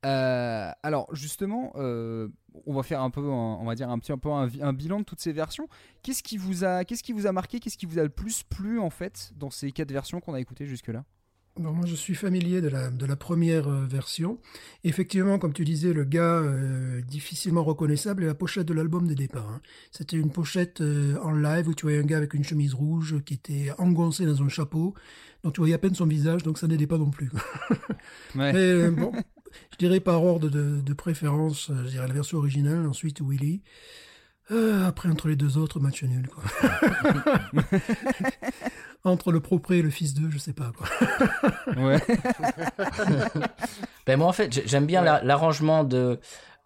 Euh, alors justement, euh, on va faire un peu, un- on va dire un petit un peu un, bilan de toutes ces versions. Qu'est-ce qui vous a, qu'est-ce qui vous a marqué, qu'est-ce qui vous a le plus plu en fait dans ces quatre versions qu'on a écoutées jusque-là? Bon, moi, je suis familier de la, de la première euh, version. Effectivement, comme tu disais, le gars euh, difficilement reconnaissable est la pochette de l'album de départ. hein. C'était une pochette euh, en live où tu voyais un gars avec une chemise rouge qui était engoncé dans un chapeau, dont tu voyais à peine son visage, donc ça n'aidait pas non plus. <laughs> Ouais. Mais bon, je dirais par ordre de, de préférence, euh, je dirais la version originale, ensuite Willy. Euh, après, entre les deux autres, match nul. Quoi. <laughs> entre le propre et le fils d'eux, je sais pas. Quoi. Ouais. <laughs> Ben moi en fait j'ai- j'aime bien la- l'arrangement de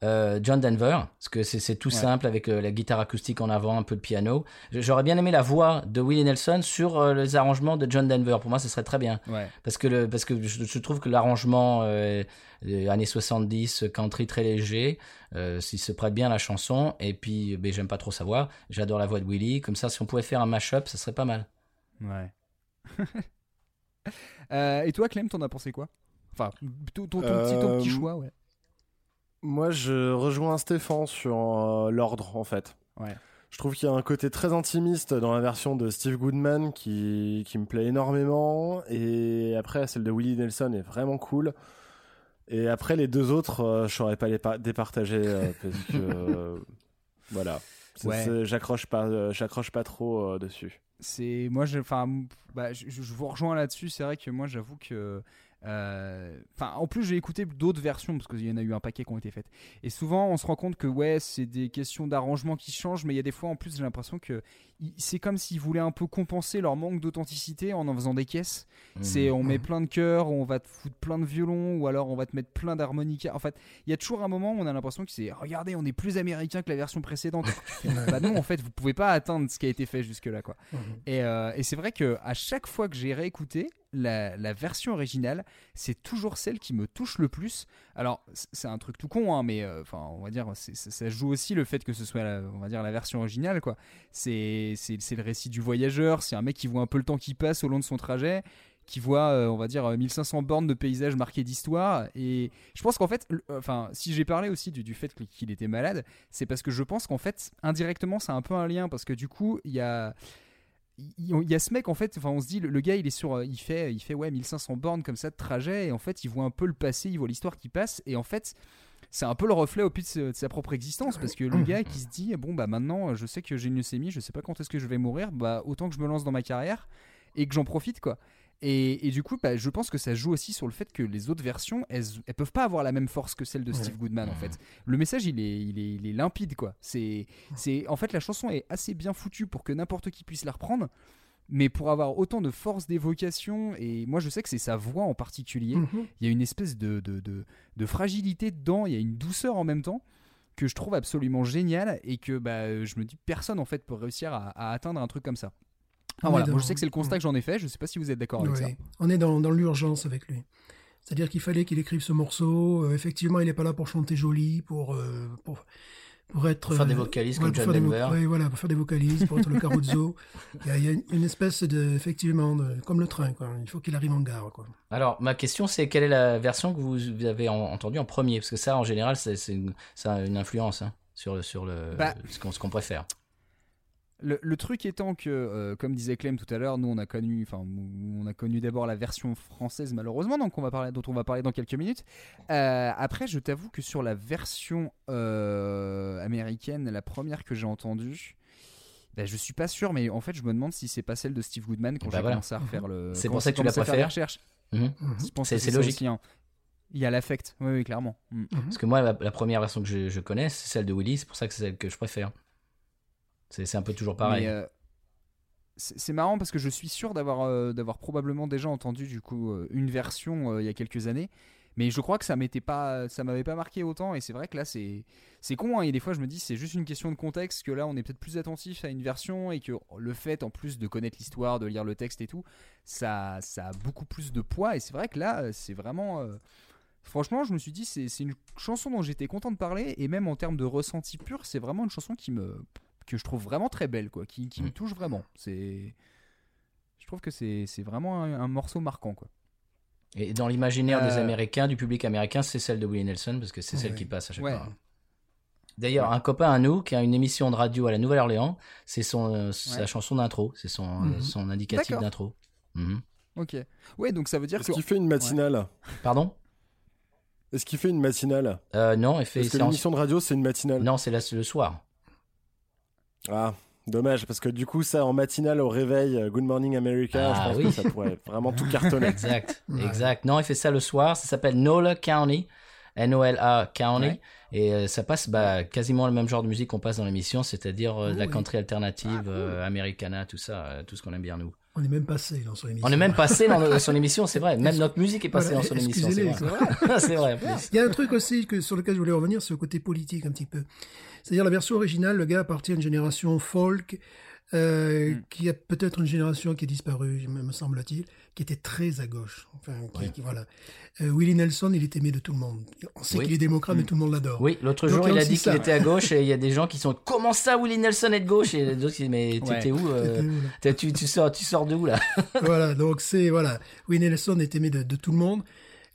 euh, John Denver parce que c'est tout Ouais. simple avec euh, la guitare acoustique en avant, un peu de piano. J'aurais bien aimé la voix de Willie Nelson sur euh, les arrangements de John Denver. Pour moi, ce serait très bien ouais. parce que le, parce que je, je trouve que l'arrangement euh, des années 70 country très léger, euh, s'il se prête bien à la chanson et puis ben, j'aime pas trop sa voix. J'adore la voix de Willie. Comme ça, si on pouvait faire un mash-up, ça serait pas mal. Ouais. <laughs> Euh, et toi, Clem, t'en as pensé quoi? Enfin, ton, ton- ton petit, ton petit choix, ouais. Moi, je rejoins Stéphane sur euh, l'ordre, en fait. Ouais. Je trouve qu'il y a un côté très intimiste dans la version de Steve Goodman qui, qui me plaît énormément. Et après, celle de Willie Nelson est vraiment cool. Et après, les deux autres, euh, je saurais pas les pa- départager euh, <laughs> parce que. euh, voilà. Ouais. J'accroche pas, j'accroche pas trop dessus. C'est moi, je, enfin, bah, je, je vous rejoins là-dessus. C'est vrai que moi, j'avoue que Enfin, en plus, j'ai écouté d'autres versions parce qu'il y en a eu un paquet qui ont été faites. Et souvent, on se rend compte que ouais, c'est des questions d'arrangement qui changent, mais il y a des fois en plus, j'ai l'impression que c'est comme s'ils voulaient un peu compenser leur manque d'authenticité en en faisant des caisses. C'est on met plein de chœurs, on va te foutre plein de violons, ou alors on va te mettre plein d'harmonicas. En fait, il y a toujours un moment où on a l'impression que c'est regardez, on est plus américain que la version précédente. <laughs> bah non, en fait, vous pouvez pas atteindre ce qui a été fait jusque-là, quoi. Et, euh, et c'est vrai que à chaque fois que j'ai réécouté la, version originale, c'est toujours celle qui me touche le plus. Alors c'est un truc tout con, hein, mais euh, on va dire ça, ça joue aussi le fait que ce soit la, on va dire la version originale, quoi. C'est le récit du voyageur, c'est un mec qui voit un peu le temps qui passe au long de son trajet qui voit, euh, on va dire, euh, 1500 bornes de paysages marqués d'histoire. Et je pense qu'en fait, enfin, si j'ai parlé aussi du, du fait qu'il était malade, c'est parce que je pense qu'en fait, indirectement, c'est un peu un lien, parce que du coup, il y a il y a ce mec en fait enfin on se dit le, gars il est sur euh, il fait il fait ouais 1500 bornes comme ça de trajet et en fait il voit un peu le passé il voit l'histoire qui passe et en fait c'est un peu le reflet au plus de, de sa propre existence parce que le gars qui se dit bon bah maintenant je sais que j'ai une leucémie je sais pas quand est-ce que je vais mourir bah autant que je me lance dans ma carrière et que j'en profite quoi et, et du coup bah, je pense que ça joue aussi sur le fait que les autres versions elles, elles peuvent pas avoir la même force que celle de Steve Goodman en fait. Le message il est, il est, il est limpide quoi. C'est c'est en fait la chanson est assez bien foutue pour que n'importe qui puisse la reprendre mais pour avoir autant de force d'évocation et moi je sais que c'est sa voix en particulier. Mhm. il y a une espèce de, de, de, de fragilité dedans il y a une douceur en même temps que je trouve absolument géniale et que bah, je me dis personne en fait peut réussir à, à atteindre un truc comme ça Ah, voilà. moi je sais que c'est le constat que j'en ai fait je sais pas si vous êtes d'accord avec Oui, ça On est dans, dans l'urgence avec lui. C'est-à-dire qu'il fallait qu'il écrive ce morceau. Euh, effectivement, il n'est pas là pour chanter joli, pour, euh, pour, pour être. Pour faire des euh, vocalises ouais, comme pour John faire des vo- Denver. ouais, voilà, pour faire des vocalises, pour être le Caruso. <laughs> Il y a, il y a une espèce de. Effectivement, de- comme le train, quoi. Il faut qu'il arrive en gare, quoi. Alors, ma question, c'est quelle est la version que vous avez en- entendue en premier? Parce que ça, en général, c'est c'est une, ça a une influence hein, sur, le- sur le, Bah. ce qu'on ce qu'on préfère. Le, le truc étant que, euh, comme disait Clem tout à l'heure, nous on a connu, enfin, on a connu d'abord la version française malheureusement, donc on va parler, dont on va parler dans quelques minutes. Euh, après, je t'avoue que sur la version euh, américaine, la première que j'ai entendue, bah, je suis pas sûr, mais en fait, je me demande si c'est pas celle de Steve Goodman quand Bah j'ai voilà. commencé à refaire le. C'est pour ça que tu la commencé à faire des préfères recherches. Mhm. Je pense C'est- logique. aussi, hein. Il y a l'affect, oui, oui, clairement. Mm. Parce que moi, la, la première version que je, je connais, c'est celle de Willy, c'est pour ça que c'est celle que je préfère. C'est un peu toujours pareil. Euh, c'est marrant parce que je suis sûr d'avoir euh, d'avoir probablement déjà entendu du coup euh, une version il y a quelques années, mais je crois que ça m'était pas ça m'avait pas marqué autant. Et c'est vrai que là c'est c'est con hein, et des fois je me dis c'est juste une question de contexte que là on est peut-être plus attentif à une version et que le fait en plus de connaître l'histoire, de lire le texte et tout, ça ça a beaucoup plus de poids. Et c'est vrai que là c'est vraiment euh, Franchement, je me suis dit, c'est une chanson dont j'étais content de parler, et même en termes de ressenti pur, c'est vraiment une chanson qui me, que je trouve vraiment très belle, quoi, qui, qui me touche vraiment. C'est, je trouve que c'est c'est vraiment un, un morceau marquant, quoi. Et dans l'imaginaire des Euh, Américains, du public américain, c'est celle de Willie Nelson, parce que c'est celle Ouais. qui passe à chaque Ouais. fois. D'ailleurs, un copain à nous qui a une émission de radio à la Nouvelle-Orléans, c'est son euh, sa chanson d'intro, c'est son, euh, Mhm. son indicatif d'intro. Mhm. Ok. Ouais, donc ça veut dire Est-ce que. qu'il fait une matinale? Pardon? Est-ce qu'il fait une matinale? Euh, Non, il fait Parce que c'est en- l'émission de radio, c'est une matinale. Non, c'est là le soir. Ah, dommage, parce que du coup, ça en matinale au réveil, euh, Good Morning America, Ah, je pense oui. que ça pourrait <laughs> vraiment tout cartonner. Exact, <laughs> Ouais. exact. Non, il fait ça le soir. Ça s'appelle Nola County, N-O-L-A County. Ouais. Et euh, ça passe bah, quasiment le même genre de musique qu'on passe dans l'émission, c'est-à-dire euh, de la oui. country alternative, Ah, cool. euh, americana, tout ça, euh, tout ce qu'on aime bien nous. On est même passé dans son émission. On est même <laughs> passé dans son émission, c'est vrai. Même notre musique est passée Voilà, dans son émission, c'est vrai. c'est vrai. en plus. Il y a un truc aussi que, sur lequel je voulais revenir, c'est le côté politique un petit peu. C'est-à-dire la version originale, le gars appartient à une génération folk, euh, Mm. qui a peut-être une génération qui est disparue, me semble-t-il, qui était très à gauche. Enfin, qui, qui- voilà. Euh, Willie Nelson, il est aimé de tout le monde. On sait Oui. qu'il est démocrate, mais tout le monde l'adore. Oui, l'autre jour, il a dit qu'il était à gauche et il y a des gens qui sont Comment ça, Willie Nelson est de gauche? Et d'autres qui disent Mais Ouais. t'es où euh, tu, tu, sors, tu sors de où là? Voilà, donc c'est voilà, Willie Nelson est aimé de, de tout le monde.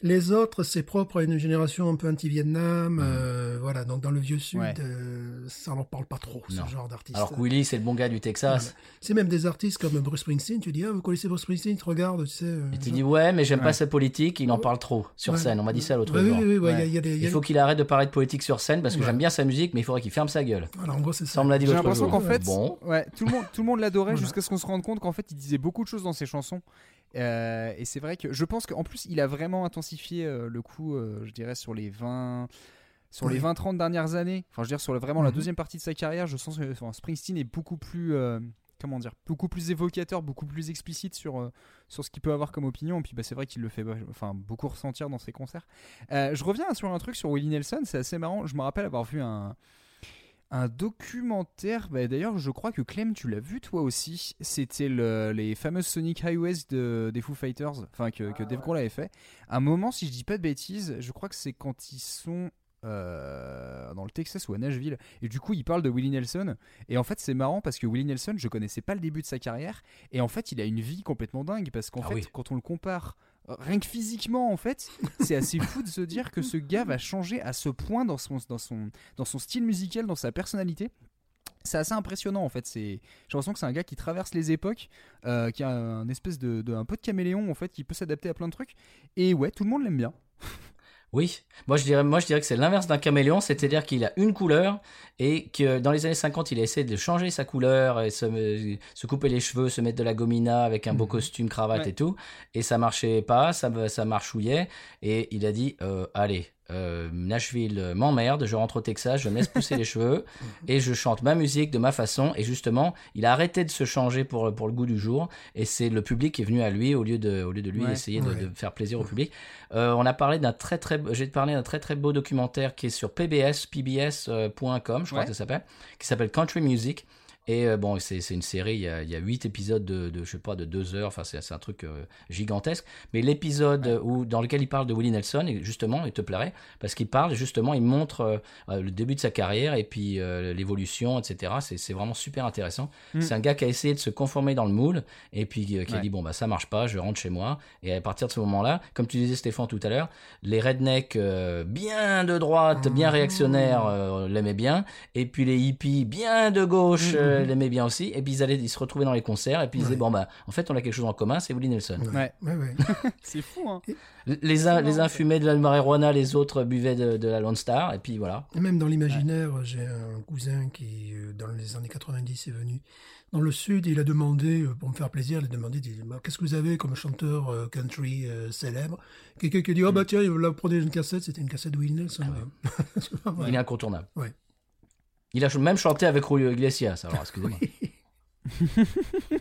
Les autres, c'est propre à une génération un peu anti-Vietnam, euh, voilà. Donc dans le vieux sud, Ouais. euh, ça leur parle pas trop Non. ce genre d'artiste. Alors que Willie, c'est le bon gars du Texas. C'est même des artistes comme Bruce Springsteen. Tu dis ah vous connaissez Bruce Springsteen, tu regardes, tu sais. euh, Il te genre- dit Ouais, mais j'aime Ouais. pas sa politique, il en parle trop sur Ouais. scène. On m'a dit ça l'autre jour. Oui, oui, oui, il y a- Ouais. il y a des- il y a- Il faut qu'il arrête de parler de politique sur scène parce que Ouais. j'aime bien sa musique, mais il faudrait qu'il ferme sa gueule. Voilà, en gros c'est Ça, ça. on me l'a dit J'ai l'autre l'impression jour. qu'en fait, Bon. ouais, tout le monde, tout le monde l'adorait jusqu'à ce qu'on se rende compte qu'en fait, il disait beaucoup de choses dans ses chansons Euh, et c'est vrai que je pense qu'en plus, il a vraiment intensifié euh, le coup, euh, je dirais, sur les 20. Sur les Oui. 20-30 dernières années, enfin je veux dire sur le- vraiment la Mhm. deuxième partie de sa carrière, je sens que enfin, Springsteen est beaucoup plus, comment dire, beaucoup plus évocateur, beaucoup plus explicite sur, sur ce qu'il peut avoir comme opinion. Et puis bah, c'est vrai qu'il le fait bah, enfin, beaucoup ressentir dans ses concerts. Je reviens sur un truc sur Willie Nelson, c'est assez marrant. Je me rappelle avoir vu un, un documentaire. bah, D'ailleurs, je crois que Clem, tu l'as vu toi aussi. C'était le- les fameuses Sonic Highways de, des Foo Fighters, enfin que, que Dave Grohl avait fait. Un moment, si je dis pas de bêtises, je crois que c'est quand ils sont. euh, dans le Texas ou à Nashville et du coup il parle de Willie Nelson et en fait c'est marrant parce que Willie Nelson je connaissais pas le début de sa carrière et en fait il a une vie complètement dingue parce qu'en Ah fait oui. quand on le compare rien que physiquement en fait c'est assez fou de se dire que ce gars va changer à ce point dans son, dans son, dans son style musical dans sa personnalité c'est assez impressionnant en fait. C'est, j'ai l'impression que c'est un gars qui traverse les époques, euh, qui a un espèce de, de- un peu de caméléon en fait, qui peut s'adapter à plein de trucs. Et ouais, tout le monde l'aime bien. Oui, moi je dirais, moi je dirais que c'est l'inverse d'un caméléon, c'est-à-dire qu'il a une couleur et que dans les années 50, il a essayé de changer sa couleur et se, se couper les cheveux, se mettre de la gomina avec un beau costume, cravate Ouais. et tout, et ça marchait pas, ça, ça marchouillait, et il a dit, euh, allez, euh, Nashville euh, m'emmerde, je rentre au Texas, je me laisse pousser les <laughs> cheveux et je chante ma musique de ma façon. Et justement, il a arrêté de se changer pour, pour le goût du jour et c'est le public qui est venu à lui au lieu de, au lieu de lui Ouais. essayer de, faire plaisir au public. Euh, on a parlé d'un très très, j'ai parlé d'un très très beau documentaire qui est sur PBS, pbs.com, je crois Ouais. que ça s'appelle, qui s'appelle Country Music. Et euh, bon, c'est une série, il y, a, il y a huit épisodes de, de, je sais pas, de deux heures, enfin c'est un truc euh, gigantesque. Mais l'épisode où, dans lequel il parle de Willie Nelson, et justement, il te plairait, parce qu'il parle, justement, il montre euh, le début de sa carrière et puis l'évolution, etc. C'est vraiment super intéressant. Mm. C'est un gars qui a essayé de se conformer dans le moule, et puis qui a dit, bon, bah ça marche pas, je rentre chez moi. Et à partir de ce moment-là, comme tu disais Stéphane tout à l'heure, les rednecks bien de droite, bien réactionnaires euh, l'aimaient bien, et puis les hippies bien de gauche euh, l'aimaient bien aussi, et puis ils allaient ils se retrouvaient dans les concerts, et puis ils disaient, bon bah, en fait on a quelque chose en commun, c'est Willie Nelson. Ouais. Ouais, ouais. <laughs> C'est fou, hein. Les uns, les uns fumaient de la marijuana, les autres buvaient de, de la Lone Star, et puis voilà. Et même dans l'imaginaire, j'ai un cousin qui, euh, dans les années 90, est venu dans le sud. Il a demandé, euh, pour me faire plaisir, il a demandé, Bah, qu'est-ce que vous avez comme chanteur euh, country euh, célèbre? Quelqu'un qui a dit, oh bah tiens, là, prenez une cassette, c'était une cassette de Will Nelson. vrai. <laughs> Il est incontournable. Ouais. Il a même chanté avec Julio Iglesias, alors excusez-moi. <laughs>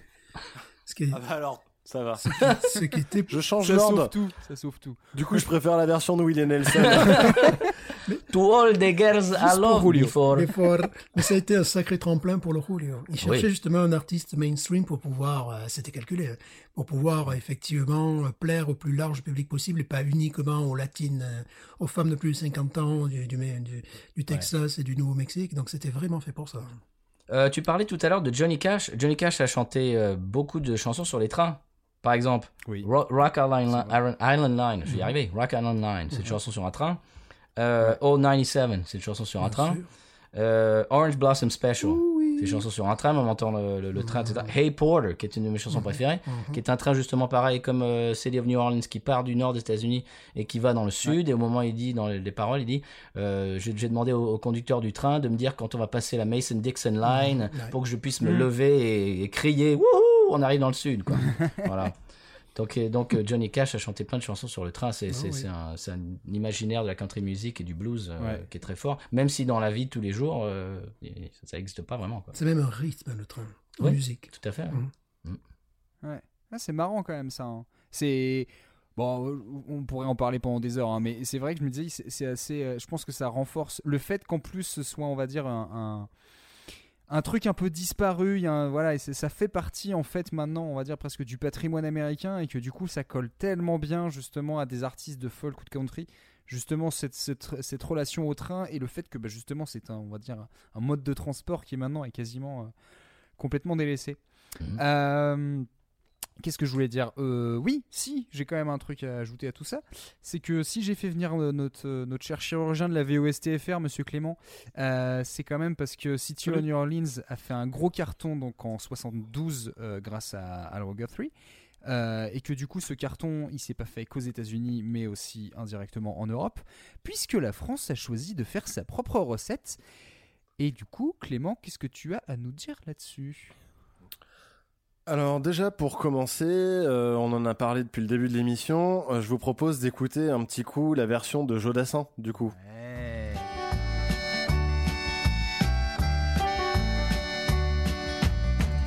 Ah bah alors, ça va. ce qui était <laughs> Je change Ça sauve l'ordre. tout. Ça sauve tout. Du coup, je préfère la version de Willie Nelson. <laughs> <laughs> To all the girls I love Julio. before. Mais, fort. Mais ça a été un sacré tremplin pour le Julio. Il cherchait Oui. justement un artiste mainstream pour pouvoir, euh, c'était calculé, hein, pour pouvoir euh, effectivement euh, plaire au plus large public possible et pas uniquement aux latines, aux femmes de plus de 50 ans du, du, du, du Texas et du Nouveau-Mexique. Donc c'était vraiment fait pour ça. Euh, tu parlais tout à l'heure de Johnny Cash. Johnny Cash a chanté euh, beaucoup de chansons sur les trains. Par exemple, Oui. Ro- Rock Island, Island Line, je vais y arriver. Rock Island Line, c'est une chanson sur un train. Euh, Old 97, c'est une chanson sur un train. Euh, Orange Blossom Special, c'est une chanson sur un train, mais on entend le, le- le train, etc. Hey Porter, qui est une de mes chansons préférées, qui est un train justement pareil comme euh, City of New Orleans, qui part du nord des États-Unis et qui va dans le sud. Et au moment où il dit, dans les, les paroles, il dit euh, J'ai demandé au, au conducteur du train de me dire quand on va passer la Mason-Dixon Line pour que je puisse me lever et, et crier Wouhou On arrive dans le sud, quoi. <laughs> voilà. Donc, donc euh, Johnny Cash a chanté plein de chansons sur le train. C'est oui. c'est un, imaginaire de la country music et du blues euh, qui est très fort. Même si dans la vie de tous les jours, euh, ça n'existe pas vraiment. C'est même un rythme, le train, en Ouais. musique. Tout à fait. Mhm. Ouais. Ah, c'est marrant quand même ça. hein. C'est bon, on pourrait en parler pendant des heures, hein, mais c'est vrai que je me disais, c'est c'est assez. euh, Je pense que ça renforce le fait qu'en plus ce soit, on va dire, un, un, un truc un peu disparu. Y a un- voilà, et c'est- ça fait partie en fait maintenant, on va dire presque du patrimoine américain, et que du coup ça colle tellement bien justement à des artistes de folk ou de country. Justement cette, cette, cette relation au train et le fait que bah, justement c'est un on va dire un mode de transport qui maintenant est quasiment euh, complètement délaissé. Mhm. Euh, Qu'est-ce que je voulais dire? Euh, Oui, si, j'ai quand même un truc à ajouter à tout ça. C'est que si j'ai fait venir euh, notre, euh, notre cher chirurgien de la VOSTFR, Monsieur Clément, euh, c'est quand même parce que City of New Orleans a fait un gros carton donc en 72 euh, grâce à Al Guthrie. Euh, et que du coup ce carton il s'est pas fait qu'aux États-Unis mais aussi indirectement en Europe puisque la France a choisi de faire sa propre recette et du coup Clément qu'est-ce que tu as à nous dire là-dessus? Alors déjà pour commencer, euh, on en a parlé depuis le début de l'émission, euh, je vous propose d'écouter un petit coup la version de Jodassin du coup.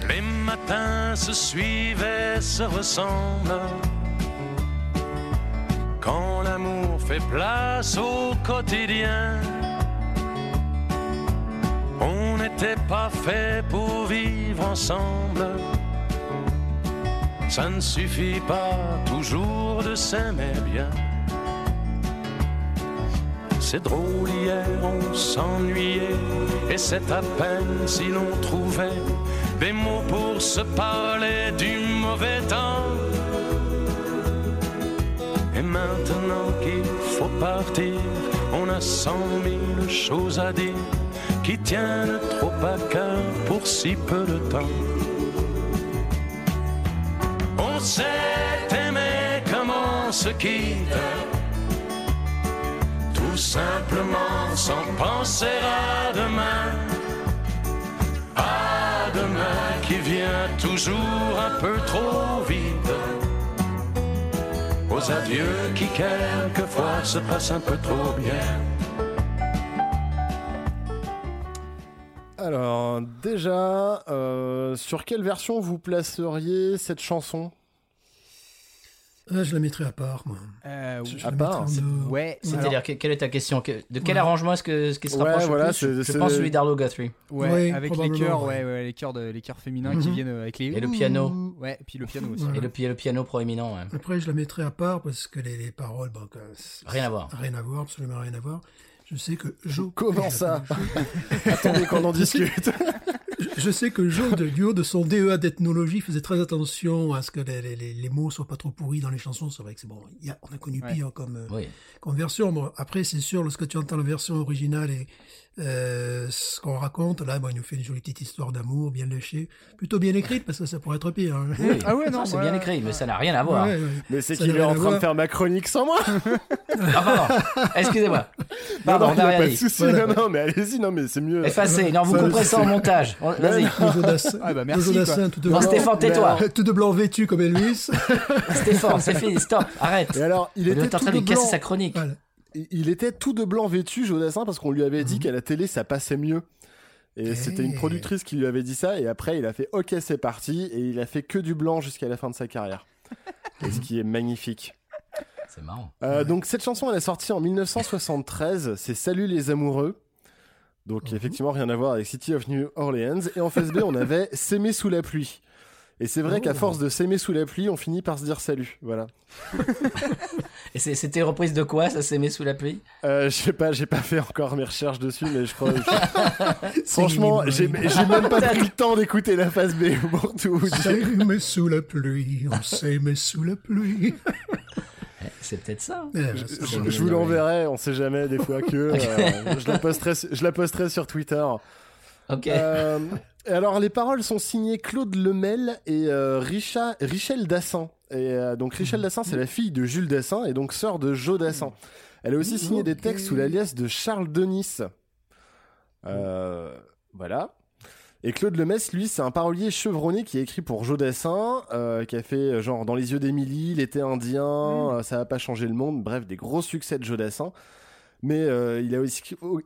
Les matins se suivent et se ressemblent. Quand l'amour fait place au quotidien, on n'était pas fait pour vivre ensemble. Ça ne suffit pas toujours de s'aimer bien. C'est drôle, hier on s'ennuyait, et c'est à peine si l'on trouvait des mots pour se parler du mauvais temps. Et maintenant qu'il faut partir, on a cent mille choses à dire qui tiennent trop à cœur pour si peu de temps. S'est aimé comme on se quitte, tout simplement sans penser à demain. À demain qui vient toujours un peu trop vite. Aux adieux qui quelquefois se passent un peu trop bien. Alors déjà, euh, sur quelle version vous placeriez cette chanson? Ah, je la mettrai à part, moi. Euh, Je, je À part, deux. ouais. C'est-à-dire, que- quelle est ta question Que- De quel Ouais. arrangement est-ce que ce qui se Ouais, rapproche voilà, le plus c'est- Je pense celui d'Arlo Guthrie. Ouais, avec les chœurs, ouais. ouais, ouais, les chœurs, de, les chœurs féminins qui Mhm. viennent euh, avec les. Et le piano. Ouais, et puis le piano aussi. Et le, pi- le piano proéminent, ouais. Après, je la mettrai à part parce que les, les paroles, bon, Rien à voir. Rien à voir, absolument rien à voir. Je sais que Joe. <laughs> Comment ça <laughs> Attendez qu'on en discute. Je- sais que Joe, de- du haut de son DEA d'ethnologie, faisait très attention à ce que les, les- les- mots soient pas trop pourris dans les chansons. C'est vrai que c'est bon. y a- on a connu Ouais. pire comme, euh, Oui. comme version. Bon, après, c'est sûr, lorsque tu entends la version originale et euh, ce qu'on raconte, là, bon, il nous fait une jolie petite histoire d'amour, bien léchée, plutôt bien écrite, parce que ça pourrait être pire. hein. Oui. Ah ouais, non, c'est ouais. bien écrit, mais ça n'a rien à voir. Ouais, ouais. Mais c'est qu'il est en train de faire ma chronique sans moi. Ah, pardon. Excusez-moi. Pardon, non, on non, y a rien pas de dit. souci. Voilà. Non, non, mais allez-y, non, mais c'est mieux. Effacez. Non, vous couperez ça en montage. <laughs> On- Vas-y. Ah bah merci, tout de Non, blanc, Stéphane, tais-toi. tout de blanc vêtu comme Elvis. <laughs> Stéphane, c'est fini. Stop. Arrête. Et alors, il On était est en train de casser sa chronique. Il- était tout de blanc vêtu, Jodassin, parce qu'on lui avait dit qu'à la télé, ça passait mieux. Et Eh. c'était une productrice qui lui avait dit ça, et après, il a fait OK, c'est parti, et il a fait que du blanc jusqu'à la fin de sa carrière. <laughs> Et ce qui est magnifique. C'est marrant. Euh, Donc, cette chanson, elle est sortie en 1973, c'est Salut les amoureux. Donc, effectivement, rien à voir avec City of New Orleans. Et en face B, on avait S'aimer sous la pluie. Et c'est vrai Oh. qu'à force de s'aimer sous la pluie, on finit par se dire salut. Voilà. <laughs> Et c'était reprise de quoi Ça s'aimait sous la pluie? Euh, je sais pas, j'ai pas fait encore mes recherches dessus, mais je crois. <laughs> C'est Franchement, j'ai même pas pris le <laughs> temps d'écouter la phase B pour tout vous dire. S'aimer sous la pluie, on s'aimait sous la pluie. Eh, C'est peut-être ça. hein. Eh, Je, vous l'enverrai, on sait jamais des fois que euh, je, la posterai, je la posterai sur Twitter. Ok. Euh, alors les paroles sont signées Claude Lemel et euh, Richa, Richel Dassin. Et euh, donc Richel Dassin, c'est la fille de Jules Dassin et donc sœur de Joe Dassin. Elle a aussi signé des textes sous l'alias de Charles Denis. Euh, voilà. Et Claude Lemess, lui, c'est un parolier chevronné qui a écrit pour Joe Dassin, euh, qui a fait genre Dans les yeux d'Émilie, L'été indien, euh, Ça va pas changer le monde, bref, des gros succès de Joe Dassin. Mais euh, il a aussi,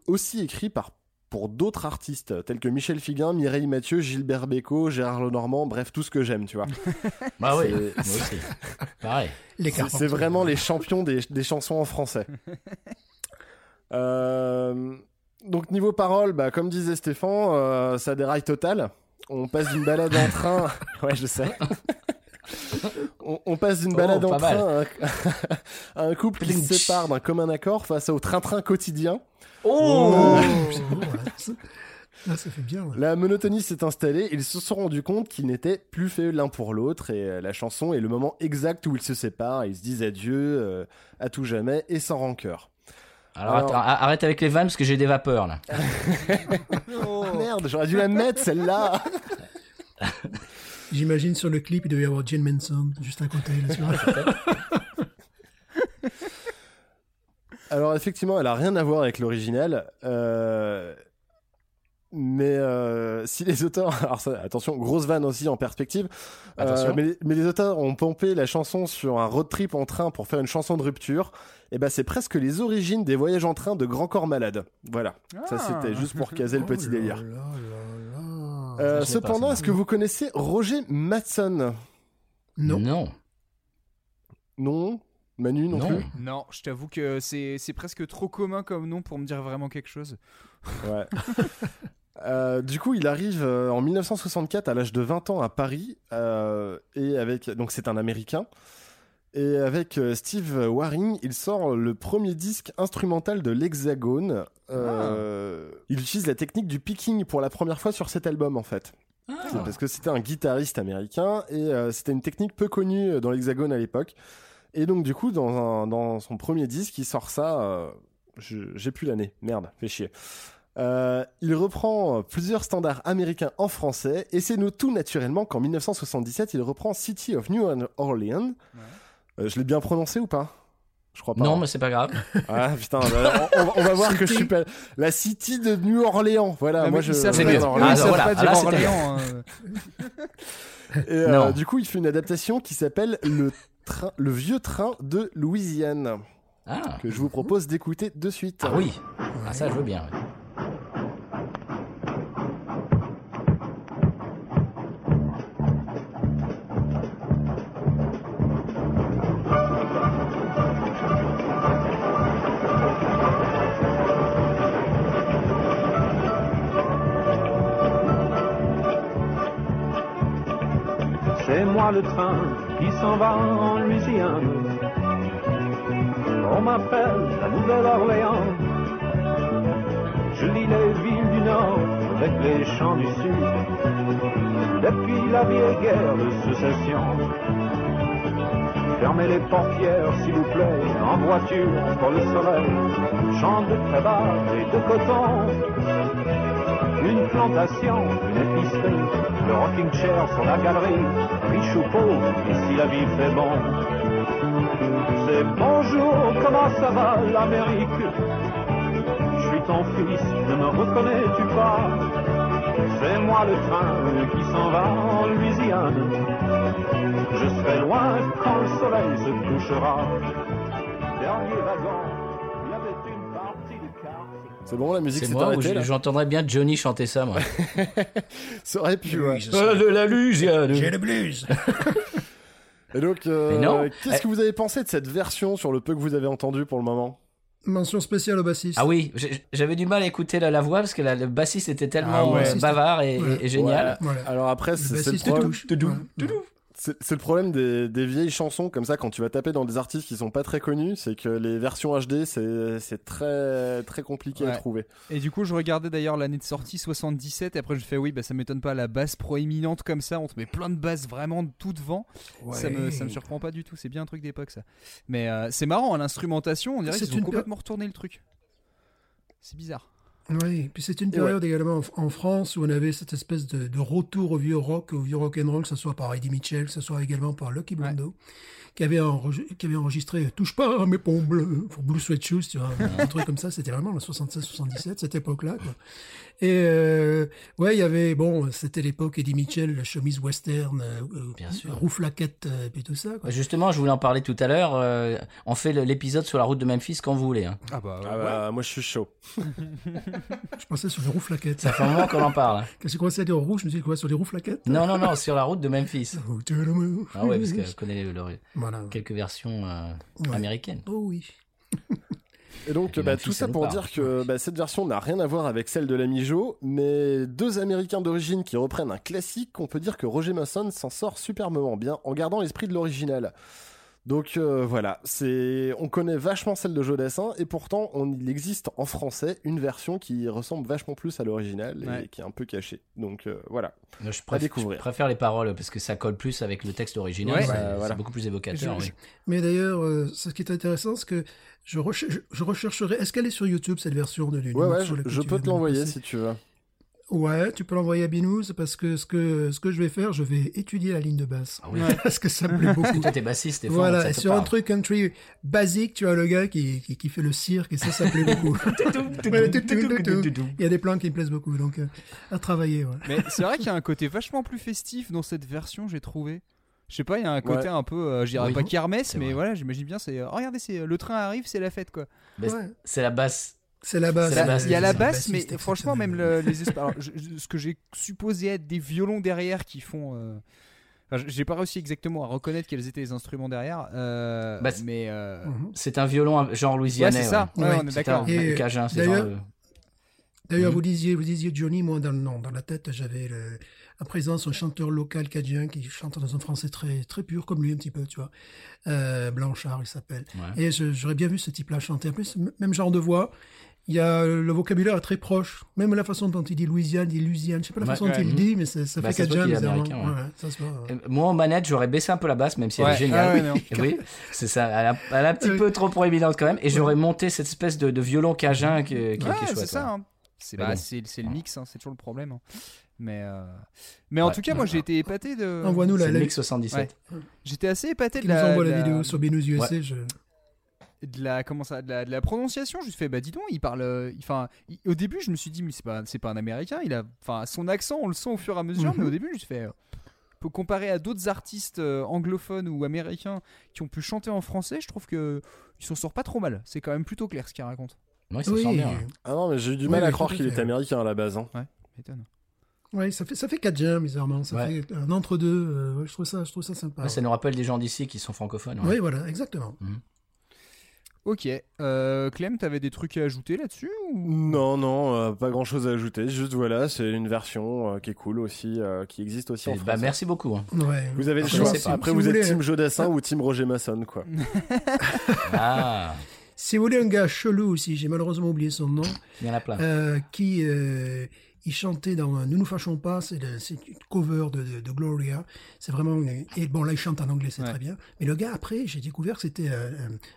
aussi écrit par, pour d'autres artistes, tels que Michel Figuin, Mireille Mathieu, Gilbert Bécaud, Gérard Lenormand, bref, tout ce que j'aime, tu vois. <laughs> Bah oui. Moi aussi. Pareil. C'est vraiment les champions des, des chansons en français. <laughs> Euh, donc niveau parole, bah, comme disait Stéphane, euh, ça déraille total. On passe d'une balade en train. <laughs> Ouais, je sais. On, on passe d'une Oh, balade en train à un, <laughs> à un couple qui se sépare d'un commun accord face au train-train quotidien. Oh Oh, beau, ouais. Ça- Là, ça fait bien. ouais. La monotonie s'est installée, ils se sont rendus compte qu'ils n'étaient plus faits l'un pour l'autre et euh, la chanson est le moment exact où ils se séparent, ils se disent adieu euh, à tout jamais et sans rancœur. Alors, Alors- attends, a- arrête avec les vannes parce que j'ai des vapeurs là. Oh <laughs> merde, j'aurais dû la mettre celle-là. <laughs> J'imagine sur le clip, il devait y avoir Jane Manson juste à côté. Là, tu vois. Alors effectivement, elle a rien à voir avec l'original, euh, mais euh, si les auteurs, <laughs> alors ça, attention, grosse vanne aussi en perspective, euh, mais, les- mais les auteurs ont pompé la chanson sur un road trip en train pour faire une chanson de rupture. Et ben c'est presque les origines des voyages en train de Grand Corps Malade. Voilà, ça Ah. c'était juste pour caser le Oh petit là délire. là là là. Euh, cependant, est-ce que vous connaissez Roger Matson? Non. Non. Non Manu non, Non. plus? Non, je t'avoue que c'est c'est presque trop commun comme nom pour me dire vraiment quelque chose. Ouais. <laughs> Euh, du coup, il arrive euh, en 1964 à l'âge de 20 ans à Paris euh, et avec donc c'est un Américain et avec euh, Steve Waring, il sort le premier disque instrumental de l'Hexagone. Euh, Il utilise la technique du picking pour la première fois sur cet album en fait. C'est parce que c'était un guitariste américain et euh, c'était une technique peu connue dans l'Hexagone à l'époque. Et donc du coup, dans, un- dans son premier disque, il sort ça. euh, J'ai plus l'année. Merde, fait chier. Euh, il reprend plusieurs standards américains en français et c'est nous tout naturellement qu'en 1977, il reprend City of New Orleans. Je l'ai bien prononcé ou pas? Je crois pas. Non, hein. mais c'est pas grave. <laughs> Ah putain, bah, on, on va- on va voir que je suis pas la City de New Orleans. Voilà, Ah, moi je. c'est mieux. eux, Ah, voilà. pas Ah, Orléans, hein. <laughs> Et, euh, Non. du coup, il fait une adaptation qui s'appelle le train, le vieux train de Louisiane, Ah, que je vous propose d'écouter de suite. ah oui. Ah, ça, je veux bien. ouais. Train qui s'en va en Louisiane. On m'appelle la Nouvelle-Orléans. Je lis les villes du Nord avec les champs du Sud. Depuis la vieille guerre de sécession. Fermez les portières, s'il vous plaît, en voiture pour le soleil. Champs de tabac et de coton. Une plantation, une épicerie, le rocking chair sur la galerie, riche ou la vie fait bon. C'est bonjour, comment ça va l'Amérique? Je suis ton fils, ne me reconnais-tu pas C'est moi le train qui s'en va en Louisiane. Je serai loin quand le soleil se couchera. Dernier wagon, C'est bon, la musique C'est s'est moi où arrêtée j'entendrais bien Johnny chanter ça, moi. <laughs> Ça aurait pu, ouais. Euh, de la Louisiane. J'ai le blues. <laughs> Et donc, euh, qu'est-ce Eh. que vous avez pensé de cette version sur le peu que vous avez entendu pour le moment? Mention spéciale au bassiste. Ah oui, j'avais du mal à écouter la, la voix parce que la- le bassiste était tellement Ah ouais. euh, bavard et, Ouais. et- et génial. Voilà. Alors après, Le c'est le bassiste problème. C'est le problème des, des vieilles chansons comme ça quand tu vas taper dans des artistes qui sont pas très connus, c'est que les versions HD c'est très très compliqué à trouver. Et du coup, je regardais d'ailleurs l'année de sortie 77. Et après, je fais oui, bah ça m'étonne pas la basse proéminente comme ça. On te met plein de basses vraiment tout devant. Ça me ça me surprend pas du tout. C'est bien un truc d'époque ça. Mais euh, c'est marrant à l'instrumentation. On dirait C'est qu'ils ont une complètement retourné le truc. C'est bizarre. Oui, puis c'est une période également en, en France où on avait cette espèce de, de retour au vieux rock, au vieux rock and roll, que ce soit par Eddie Mitchell, que ce soit également par Lucky Blondo, qui, avait enregistré, qui avait enregistré Touche pas à mes pompes bleues pour Blue Sweat Shoes, tu vois, un truc comme ça. C'était vraiment en 76-77, cette époque-là. Et euh, ouais, il y avait, bon, c'était l'époque Eddie Mitchell, la chemise western, euh, euh, Bien sûr. euh, et tout ça. Quoi. Justement, je voulais en parler tout à l'heure. euh, on fait l'épisode sur la route de Memphis quand vous voulez. hein. Ah bah, Ah bah, moi je suis chaud. <laughs> Je pensais sur les rouflaquettes. Ça fait un moment qu'on en parle. Quand j'ai commencé à dire rouge, je me suis dit quoi, sur les rouflaquettes Non, non, non, sur la route <laughs> de Memphis. Ah ouais, parce que je connais le- le- Voilà. quelques versions euh, Ouais. américaines. Oh oui. Et donc Et bah, tout ça pour dire que bah, cette version n'a rien à voir avec celle de l'ami Joe, mais deux Américains d'origine qui reprennent un classique, on peut dire que Roger Mason s'en sort superbement bien en gardant l'esprit de l'original. Donc euh, voilà, c'est on connaît vachement celle de Joe Dassin et pourtant on, il existe en français une version qui ressemble vachement plus à l'original et Ouais. qui est un peu cachée. Donc euh, voilà. Je, À préfère, découvrir. je préfère les paroles parce que ça colle plus avec le texte original. Ouais. c'est Bah, voilà. beaucoup plus évocateur. Je- oui. Mais d'ailleurs, euh, ce qui est intéressant, c'est que je, recher- je- je rechercherai. Est-ce qu'elle est sur YouTube cette version de du Ouais ouais, je, peux te l'envoyer si tu veux. Ouais, tu peux l'envoyer à Binous parce que ce que ce que je vais faire, je vais étudier la ligne de basse. Ah oui. <laughs> parce que ça me plaît beaucoup. Toi, t'es bassiste, fois, Voilà, ça et te sur un truc country basique, tu as le gars qui, qui, qui fait le cirque et ça, ça me plaît beaucoup. Il y a des plans qui me plaisent beaucoup, donc euh, à travailler. Ouais. Mais c'est vrai qu'il y a un côté vachement plus festif dans cette version, j'ai trouvé. Je sais pas, il y a un côté Ouais. un peu, euh, je dirais Oui, pas kermesse, mais vrai. voilà, j'imagine bien, c'est, oh, regardez, c'est le train arrive, c'est la fête quoi. Ouais. C'est la basse. C'est la basse. La basse. Il y a la basse, mais franchement, même le- les alors, je- je- ce que j'ai supposé être des violons derrière qui font. euh, enfin, j'ai pas réussi exactement à reconnaître quels étaient les instruments derrière, euh, Bah, c'est- mais euh, Mhm. C'est un violon genre ouais, louisianais. c'est ça. ouais. Ouais, on est d'accord. d'ailleurs- genre. le- D'ailleurs, Mhm. vous disiez, vous disiez Johnny, moi dans, non, dans la tête, j'avais le, à présence un chanteur local cadien qui chante dans un français très très pur comme lui un petit peu, tu vois. Euh, Blanchard, il s'appelle. Ouais. Et j'aurais bien vu ce type-là chanter. En plus, même genre de voix. Il y a le vocabulaire est très proche. Même la façon dont il dit Louisiane, il dit Louisiane. Je sais pas la Ouais, façon dont ouais. il le dit, mais ça, ça Bah, fait est bizarrement. américain, ouais. Ouais. Euh, Moi, en manette, j'aurais baissé un peu la basse, même si elle Ouais. est géniale. Ah ouais, non. <laughs> oui, c'est ça. Elle a, elle a un petit Oui. peu trop proéminente quand même. Et j'aurais monté cette espèce de, de violon cajun qui, qui, qui Ouais, est c'est chouette. ça. ouais. hein. C'est bah, c'est le mix, hein, c'est toujours le problème. hein. Mais euh, mais en Ouais. tout cas, moi j'ai été épaté de. Envoie-nous la, le la, mix 77. J'étais assez épaté de nous la, envoie la, la- vidéo sur Binous USA. Je... de la comment ça de la, de la prononciation juste fait bah dis donc il parle euh, il- enfin au début je me suis dit mais c'est pas c'est pas un américain il a enfin son accent on le sent au fur et à mesure Mhm. mais au début je me suis fait euh, peut comparer à d'autres artistes euh, anglophones ou américains qui ont pu chanter en français je trouve que il s'en sort pas trop mal c'est quand même plutôt clair ce qu'il raconte Ouais, ça Oui, sent bien. ouais. Ah non, mais j'ai eu du Oui, mal à oui, croire qu'il était américain à la base. hein. M'étonne. ouais, ça fait ça fait cadien bizarrement. Ça Ouais. fait un entre deux. euh, je trouve ça, je trouve ça sympa. Ouais, ça nous rappelle des gens d'ici qui sont francophones. ouais. Oui, voilà, exactement. Ok euh, Clem t'avais des trucs à ajouter là-dessus ou... Non, non, euh, pas grand chose à ajouter. Juste voilà, c'est une version euh, qui est cool aussi, euh, qui existe aussi en Et France. bah, merci beaucoup. hein. Ouais. Vous avez le choix. Après, Si vous, vous êtes Team. Jodassin ou Team Roger Masson, quoi. <laughs> Ah, Si vous voulez un gars chelou aussi, j'ai malheureusement oublié son nom, il y en a plein. euh, qui euh, il chantait dans Ne nous fâchons pas, c'est une cover de, de, de Gloria. C'est vraiment une- et bon là il chante en anglais, c'est Ouais. très bien. Mais le gars après, j'ai découvert que c'était euh,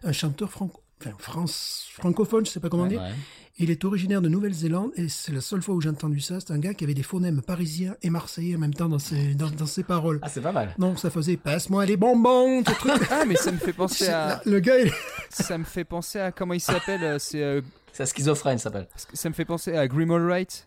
un, un chanteur franco, enfin, France, francophone, je sais pas comment dire. Ouais. Il est originaire de Nouvelle-Zélande et c'est la seule fois où j'ai entendu ça. C'est un gars qui avait des phonèmes parisiens et marseillais en même temps dans ses dans, dans ses paroles. Ah, c'est pas mal. Donc ça faisait passe-moi les bonbons, ce truc. <laughs> ah mais ça me fait penser à Le gars, il- ça me fait penser à comment il s'appelle euh, c'est euh, C'est schizophrène, ça s'appelle. ça me fait penser à Grim Allwright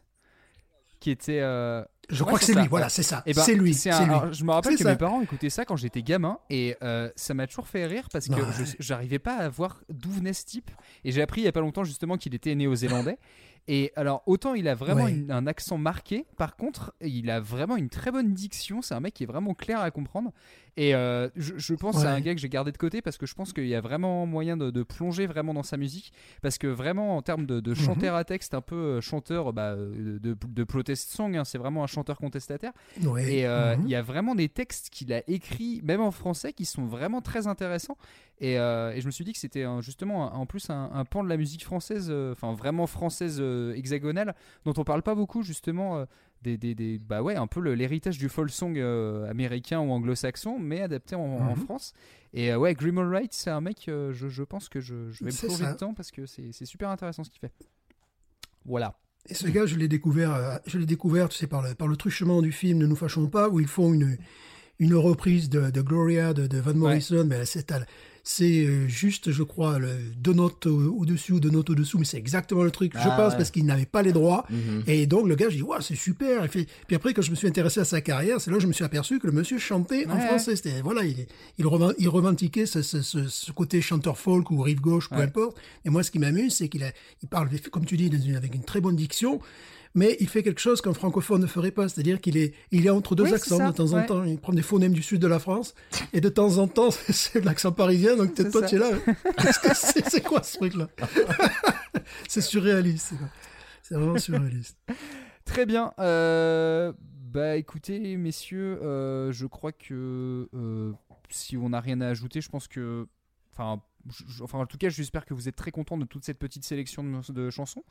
qui était euh, je Ouais, crois que c'est lui. Voilà, c'est ça. Eh ben, c'est lui. un- lui. alors, je me rappelle que ça. mes parents écoutaient ça quand j'étais gamin et euh, ça m'a toujours fait rire parce que Ouais. j'arrivais pas à voir d'où venait ce type. Et j'ai appris il y a pas longtemps justement qu'il était néo-zélandais. Et alors, autant il a vraiment Ouais. une- un accent marqué, par contre, il a vraiment une très bonne diction. C'est un mec qui est vraiment clair à comprendre. Et euh, je, je pense à un Ouais. gars que j'ai gardé de côté parce que je pense qu'il y a vraiment moyen de, de plonger vraiment dans sa musique. Parce que vraiment, en termes de, de Mhm. chanteur à texte, un peu euh, chanteur bah, euh, de, de protest song, hein, c'est vraiment un chanteur contestataire. Ouais. Et euh, Mhm. il y a vraiment des textes qu'il a écrits, même en français, qui sont vraiment très intéressants. Et, euh, et je me suis dit que c'était justement en plus un, un pan de la musique française, enfin vraiment française hexagonale, dont on parle pas beaucoup justement. Des, des, des- bah ouais, un peu l'héritage du folk song euh, américain ou anglo-saxon, mais adapté en, en Mhm. France. Et euh, ouais, Grim Allwright, c'est un mec, euh, je, je pense que je, je vais me ça. dedans parce que c'est super intéressant ce qu'il fait. Voilà. Et ce gars, je l'ai découvert, je l'ai découvert, tu sais, par le, par le truchement du film Ne nous fâchons pas, où ils font une, une reprise de, de Gloria de, de Van Morrison, mais c'est à- c'est euh, juste, je crois, le, deux notes au- au-dessus ou deux notes au-dessous, mais c'est exactement le truc, je Ah, pense, ouais. parce qu'il n'avait pas les droits. Mhm. Et donc, le gars, je dis, waouh, c'est super. Fait... Puis après, quand je me suis intéressé à sa carrière, c'est là que je me suis aperçu que le monsieur chantait en français. C'était, voilà, il, il, reven- il revendiquait ce, ce, ce, ce côté chanteur folk ou rive gauche, peu importe. Et moi, ce qui m'amuse, c'est qu'il a, il parle, comme tu dis, dans une- avec une très bonne diction. Mais il fait quelque chose qu'un francophone ne ferait pas, c'est-à-dire qu'il est, il est entre deux Oui, accents ça, de temps en temps. Il prend des phonèmes du sud de la France, et de temps en temps, <laughs> c'est l'accent parisien. Donc C'est toi, tu es là. C'est, quoi ce truc-là? <laughs> C'est surréaliste. c'est vraiment surréaliste. Très bien. euh, bah écoutez, messieurs, euh, je crois que euh, si on n'a rien à ajouter, je pense que. Enfin, enfin, en tout cas, j'espère que vous êtes très contents de toute cette petite sélection de, de chansons.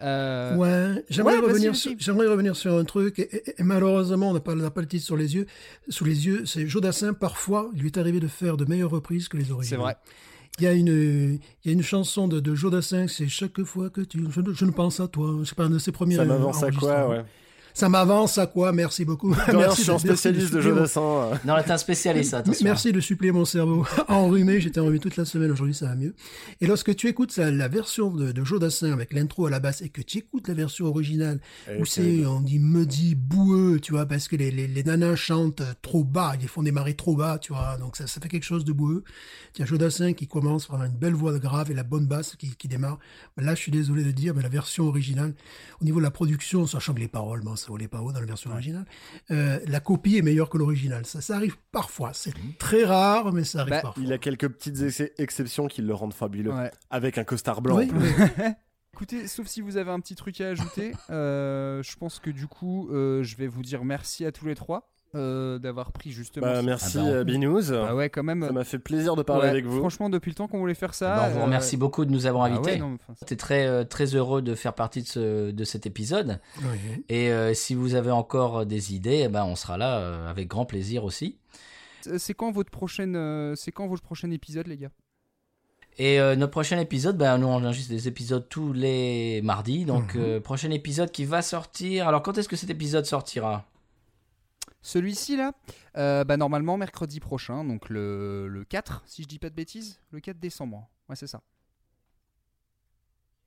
Euh, Ouais, j'aimerais ouais, revenir, sur, j'aimerais revenir sur un truc, et, et- et malheureusement, on n'a pas, pas le titre sur les yeux. Sous les yeux, c'est Jodassin, parfois, il lui est arrivé de faire de meilleures reprises que les originaux. C'est vrai. Il y a une, il y a une chanson de, de Jodassin, c'est chaque fois que tu, je, ne- je ne pense à toi. Je sais pas, un de ses premiers. Ça m'avance à quoi, ouais. Ça m'avance à quoi Merci beaucoup. <laughs> De merci je suis de- spécialiste de suppléer mon- Jodassin. euh. Non, t'es un spécialiste, attention. Merci de suppléer mon cerveau. <laughs> Enrhumé, j'étais enrhumé toute la semaine, aujourd'hui ça va mieux. Et lorsque tu écoutes la version de, de Jodassin avec l'intro à la basse et que tu écoutes la version originale, Eh, où c'est, on dit maudit, boueux, tu vois, parce que les, les, les nanas chantent trop bas, ils font démarrer trop bas, tu vois, donc ça, ça fait quelque chose de boueux. As Jodassin qui commence par une belle voix de grave et la bonne basse qui, qui démarre. Là, je suis désolé de dire, mais la version originale, au niveau de la production, sachant que les paroles, bon, ça volait pas haut dans la version originale, euh, la copie est meilleure que l'original. Ça, ça arrive parfois. C'est très rare, mais ça arrive Bah, parfois. Il a quelques petites ex- exceptions qui le rendent fabuleux. Ouais. Avec un costard blanc. Oui, en plus. oui. <laughs> Écoutez, sauf si vous avez un petit truc à ajouter, euh, je pense que du coup, euh, je vais vous dire merci à tous les trois euh, d'avoir pris justement. Bah, merci Ah bah, euh, Binous. Bah ouais, quand même. Ça m'a fait plaisir de parler Ouais, avec vous. Franchement, depuis le temps qu'on voulait faire ça. Bah, on vous euh, remercie beaucoup de nous avoir ah ouais, invités. non, enfin, J'étais très, euh, très heureux de faire partie de, ce, de cet épisode. Oui. Et euh, si vous avez encore des idées, eh ben, on sera là euh, avec grand plaisir aussi. c'est- quand votre prochaine, euh, c'est quand votre prochain épisode, les gars? Et euh, notre prochain épisode, ben, nous on enregistre des épisodes tous les mardis. Donc, Mhm. euh, prochain épisode qui va sortir. Alors, quand est-ce que cet épisode sortira? Celui-ci là, euh, bah normalement mercredi prochain, donc le, le 4, si je dis pas de bêtises, le 4 décembre. Ouais, c'est ça.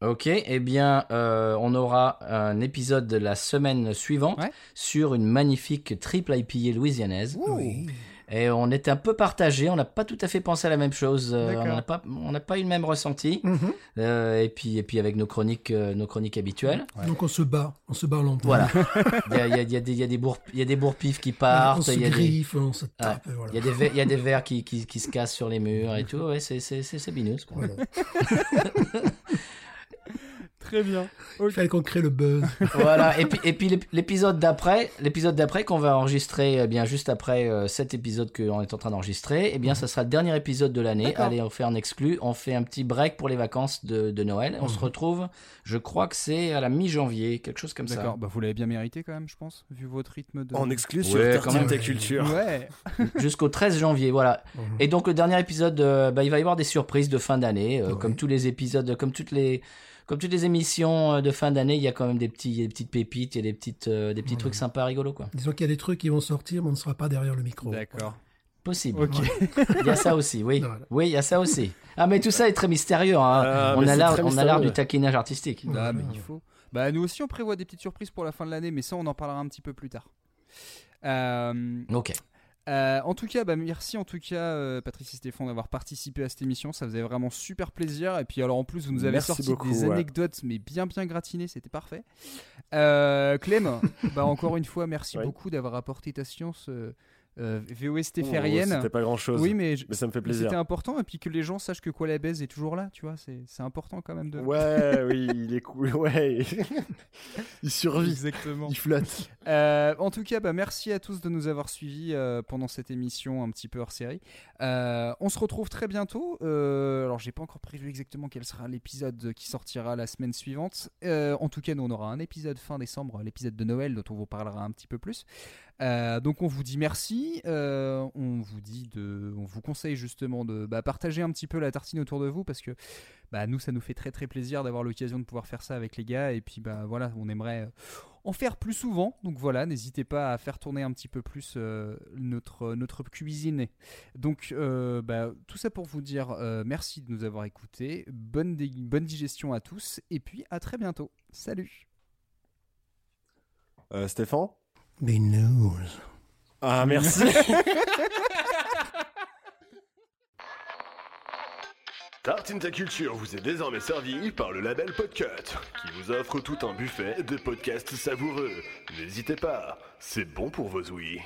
Ok, eh bien, euh, on aura un épisode de la semaine suivante Ouais. sur une magnifique triple IPA louisianaise. Oui. Et on était un peu partagé, on n'a pas tout à fait pensé à la même chose, euh, on n'a pas, on n'a pas eu le même ressenti. Mhm. Euh, et puis, et puis avec nos chroniques, euh, nos chroniques habituelles. Donc on se bat, on se bat longtemps. Voilà. <laughs> Il y a, il y a- il y a des, il y a des bourre- il y a des bourre-pifs qui on partent, se y a des, griffe, on se tape. voilà. il y a des, ver- il y a des verres qui, qui, qui se cassent sur les murs et tout. Ouais, c'est, c'est, c'est, c'est binous, quoi. Voilà. <laughs> Très bien. Il fallait qu'on crée le buzz. <laughs> voilà. Et puis, et puis l'ép- l'épisode d'après, l'épisode d'après qu'on va enregistrer, eh bien juste après euh, cet épisode qu'on est en train d'enregistrer, eh bien ça sera le dernier épisode de l'année. Allez, on fait un exclu, on fait un petit break pour les vacances de, de Noël. On se retrouve, je crois que c'est à la mi-janvier, quelque chose comme ça. D'accord. Bah vous l'avez bien mérité quand même, je pense, vu votre rythme de. En exclu sur Ouais, quand même. Ta Culture. Ouais. <laughs> Jusqu'au 13 janvier, voilà. Mhm. Et donc le dernier épisode, euh, bah, il va y avoir des surprises de fin d'année, euh, Ouais. comme tous les épisodes, comme toutes les, comme toutes les émissions euh, de fin d'année, il y a quand même des petits, des petites pépites, il y a des petites, euh, des petits Ouais. trucs sympas, rigolos quoi. Disons qu'il y a des trucs qui vont sortir, mais on ne sera pas derrière le micro. D'accord. Possible. Ok. Il y a ça aussi, oui. Voilà. Oui, il y a ça aussi. Ah, mais tout ça est très mystérieux. hein. Ah, on, a l'art, très on a l'art du taquinage artistique. Ah, mais il faut. Bah nous aussi on prévoit des petites surprises pour la fin de l'année, mais ça on en parlera un petit peu plus tard. Euh, Ok. Euh, en tout cas, bah, merci en tout cas euh, Patrice et Stéphane d'avoir participé à cette émission, ça faisait vraiment super plaisir. Et puis alors en plus vous nous avez Merci sorti beaucoup, des ouais. anecdotes mais bien bien gratinées, c'était parfait. Euh, Clem, <laughs> bah encore une fois merci beaucoup d'avoir apporté ta science euh, VOS Oh, stéphérienne. C'était pas grand chose. oui mais, je- Mais ça me fait plaisir. c'était important et puis que les gens sachent que quoi la baise est toujours là, tu vois, c'est c'est important quand même de. Ouais, <laughs> oui, il est cool. Ouais. <laughs> il survit. Exactement. Il flotte. Euh, en tout cas, bah, merci à tous de nous avoir suivis euh, pendant cette émission un petit peu hors série. Euh, on se retrouve très bientôt. Alors, j'ai pas encore prévu exactement quel sera l'épisode qui sortira la semaine suivante. En tout cas, nous, on aura un épisode fin décembre, l'épisode de Noël, dont on vous parlera un petit peu plus. Euh, donc, on vous dit merci. Euh, on vous dit de, on vous conseille justement de bah, partager un petit peu la tartine autour de vous parce que bah, nous, ça nous fait très très plaisir d'avoir l'occasion de pouvoir faire ça avec les gars. Et puis, bah voilà, on aimerait euh, en faire plus souvent. Donc voilà, n'hésitez pas à faire tourner un petit peu plus notre, notre cuisine. Donc bah, tout ça pour vous dire merci de nous avoir écoutés. Bonne, digestion à tous. Et puis à très bientôt. Salut. Stéphane? Mais news. Ah, merci. <laughs> Tartine ta culture vous est désormais servi par le label Podcut, qui vous offre tout un buffet de podcasts savoureux. N'hésitez pas, c'est bon pour vos ouïes.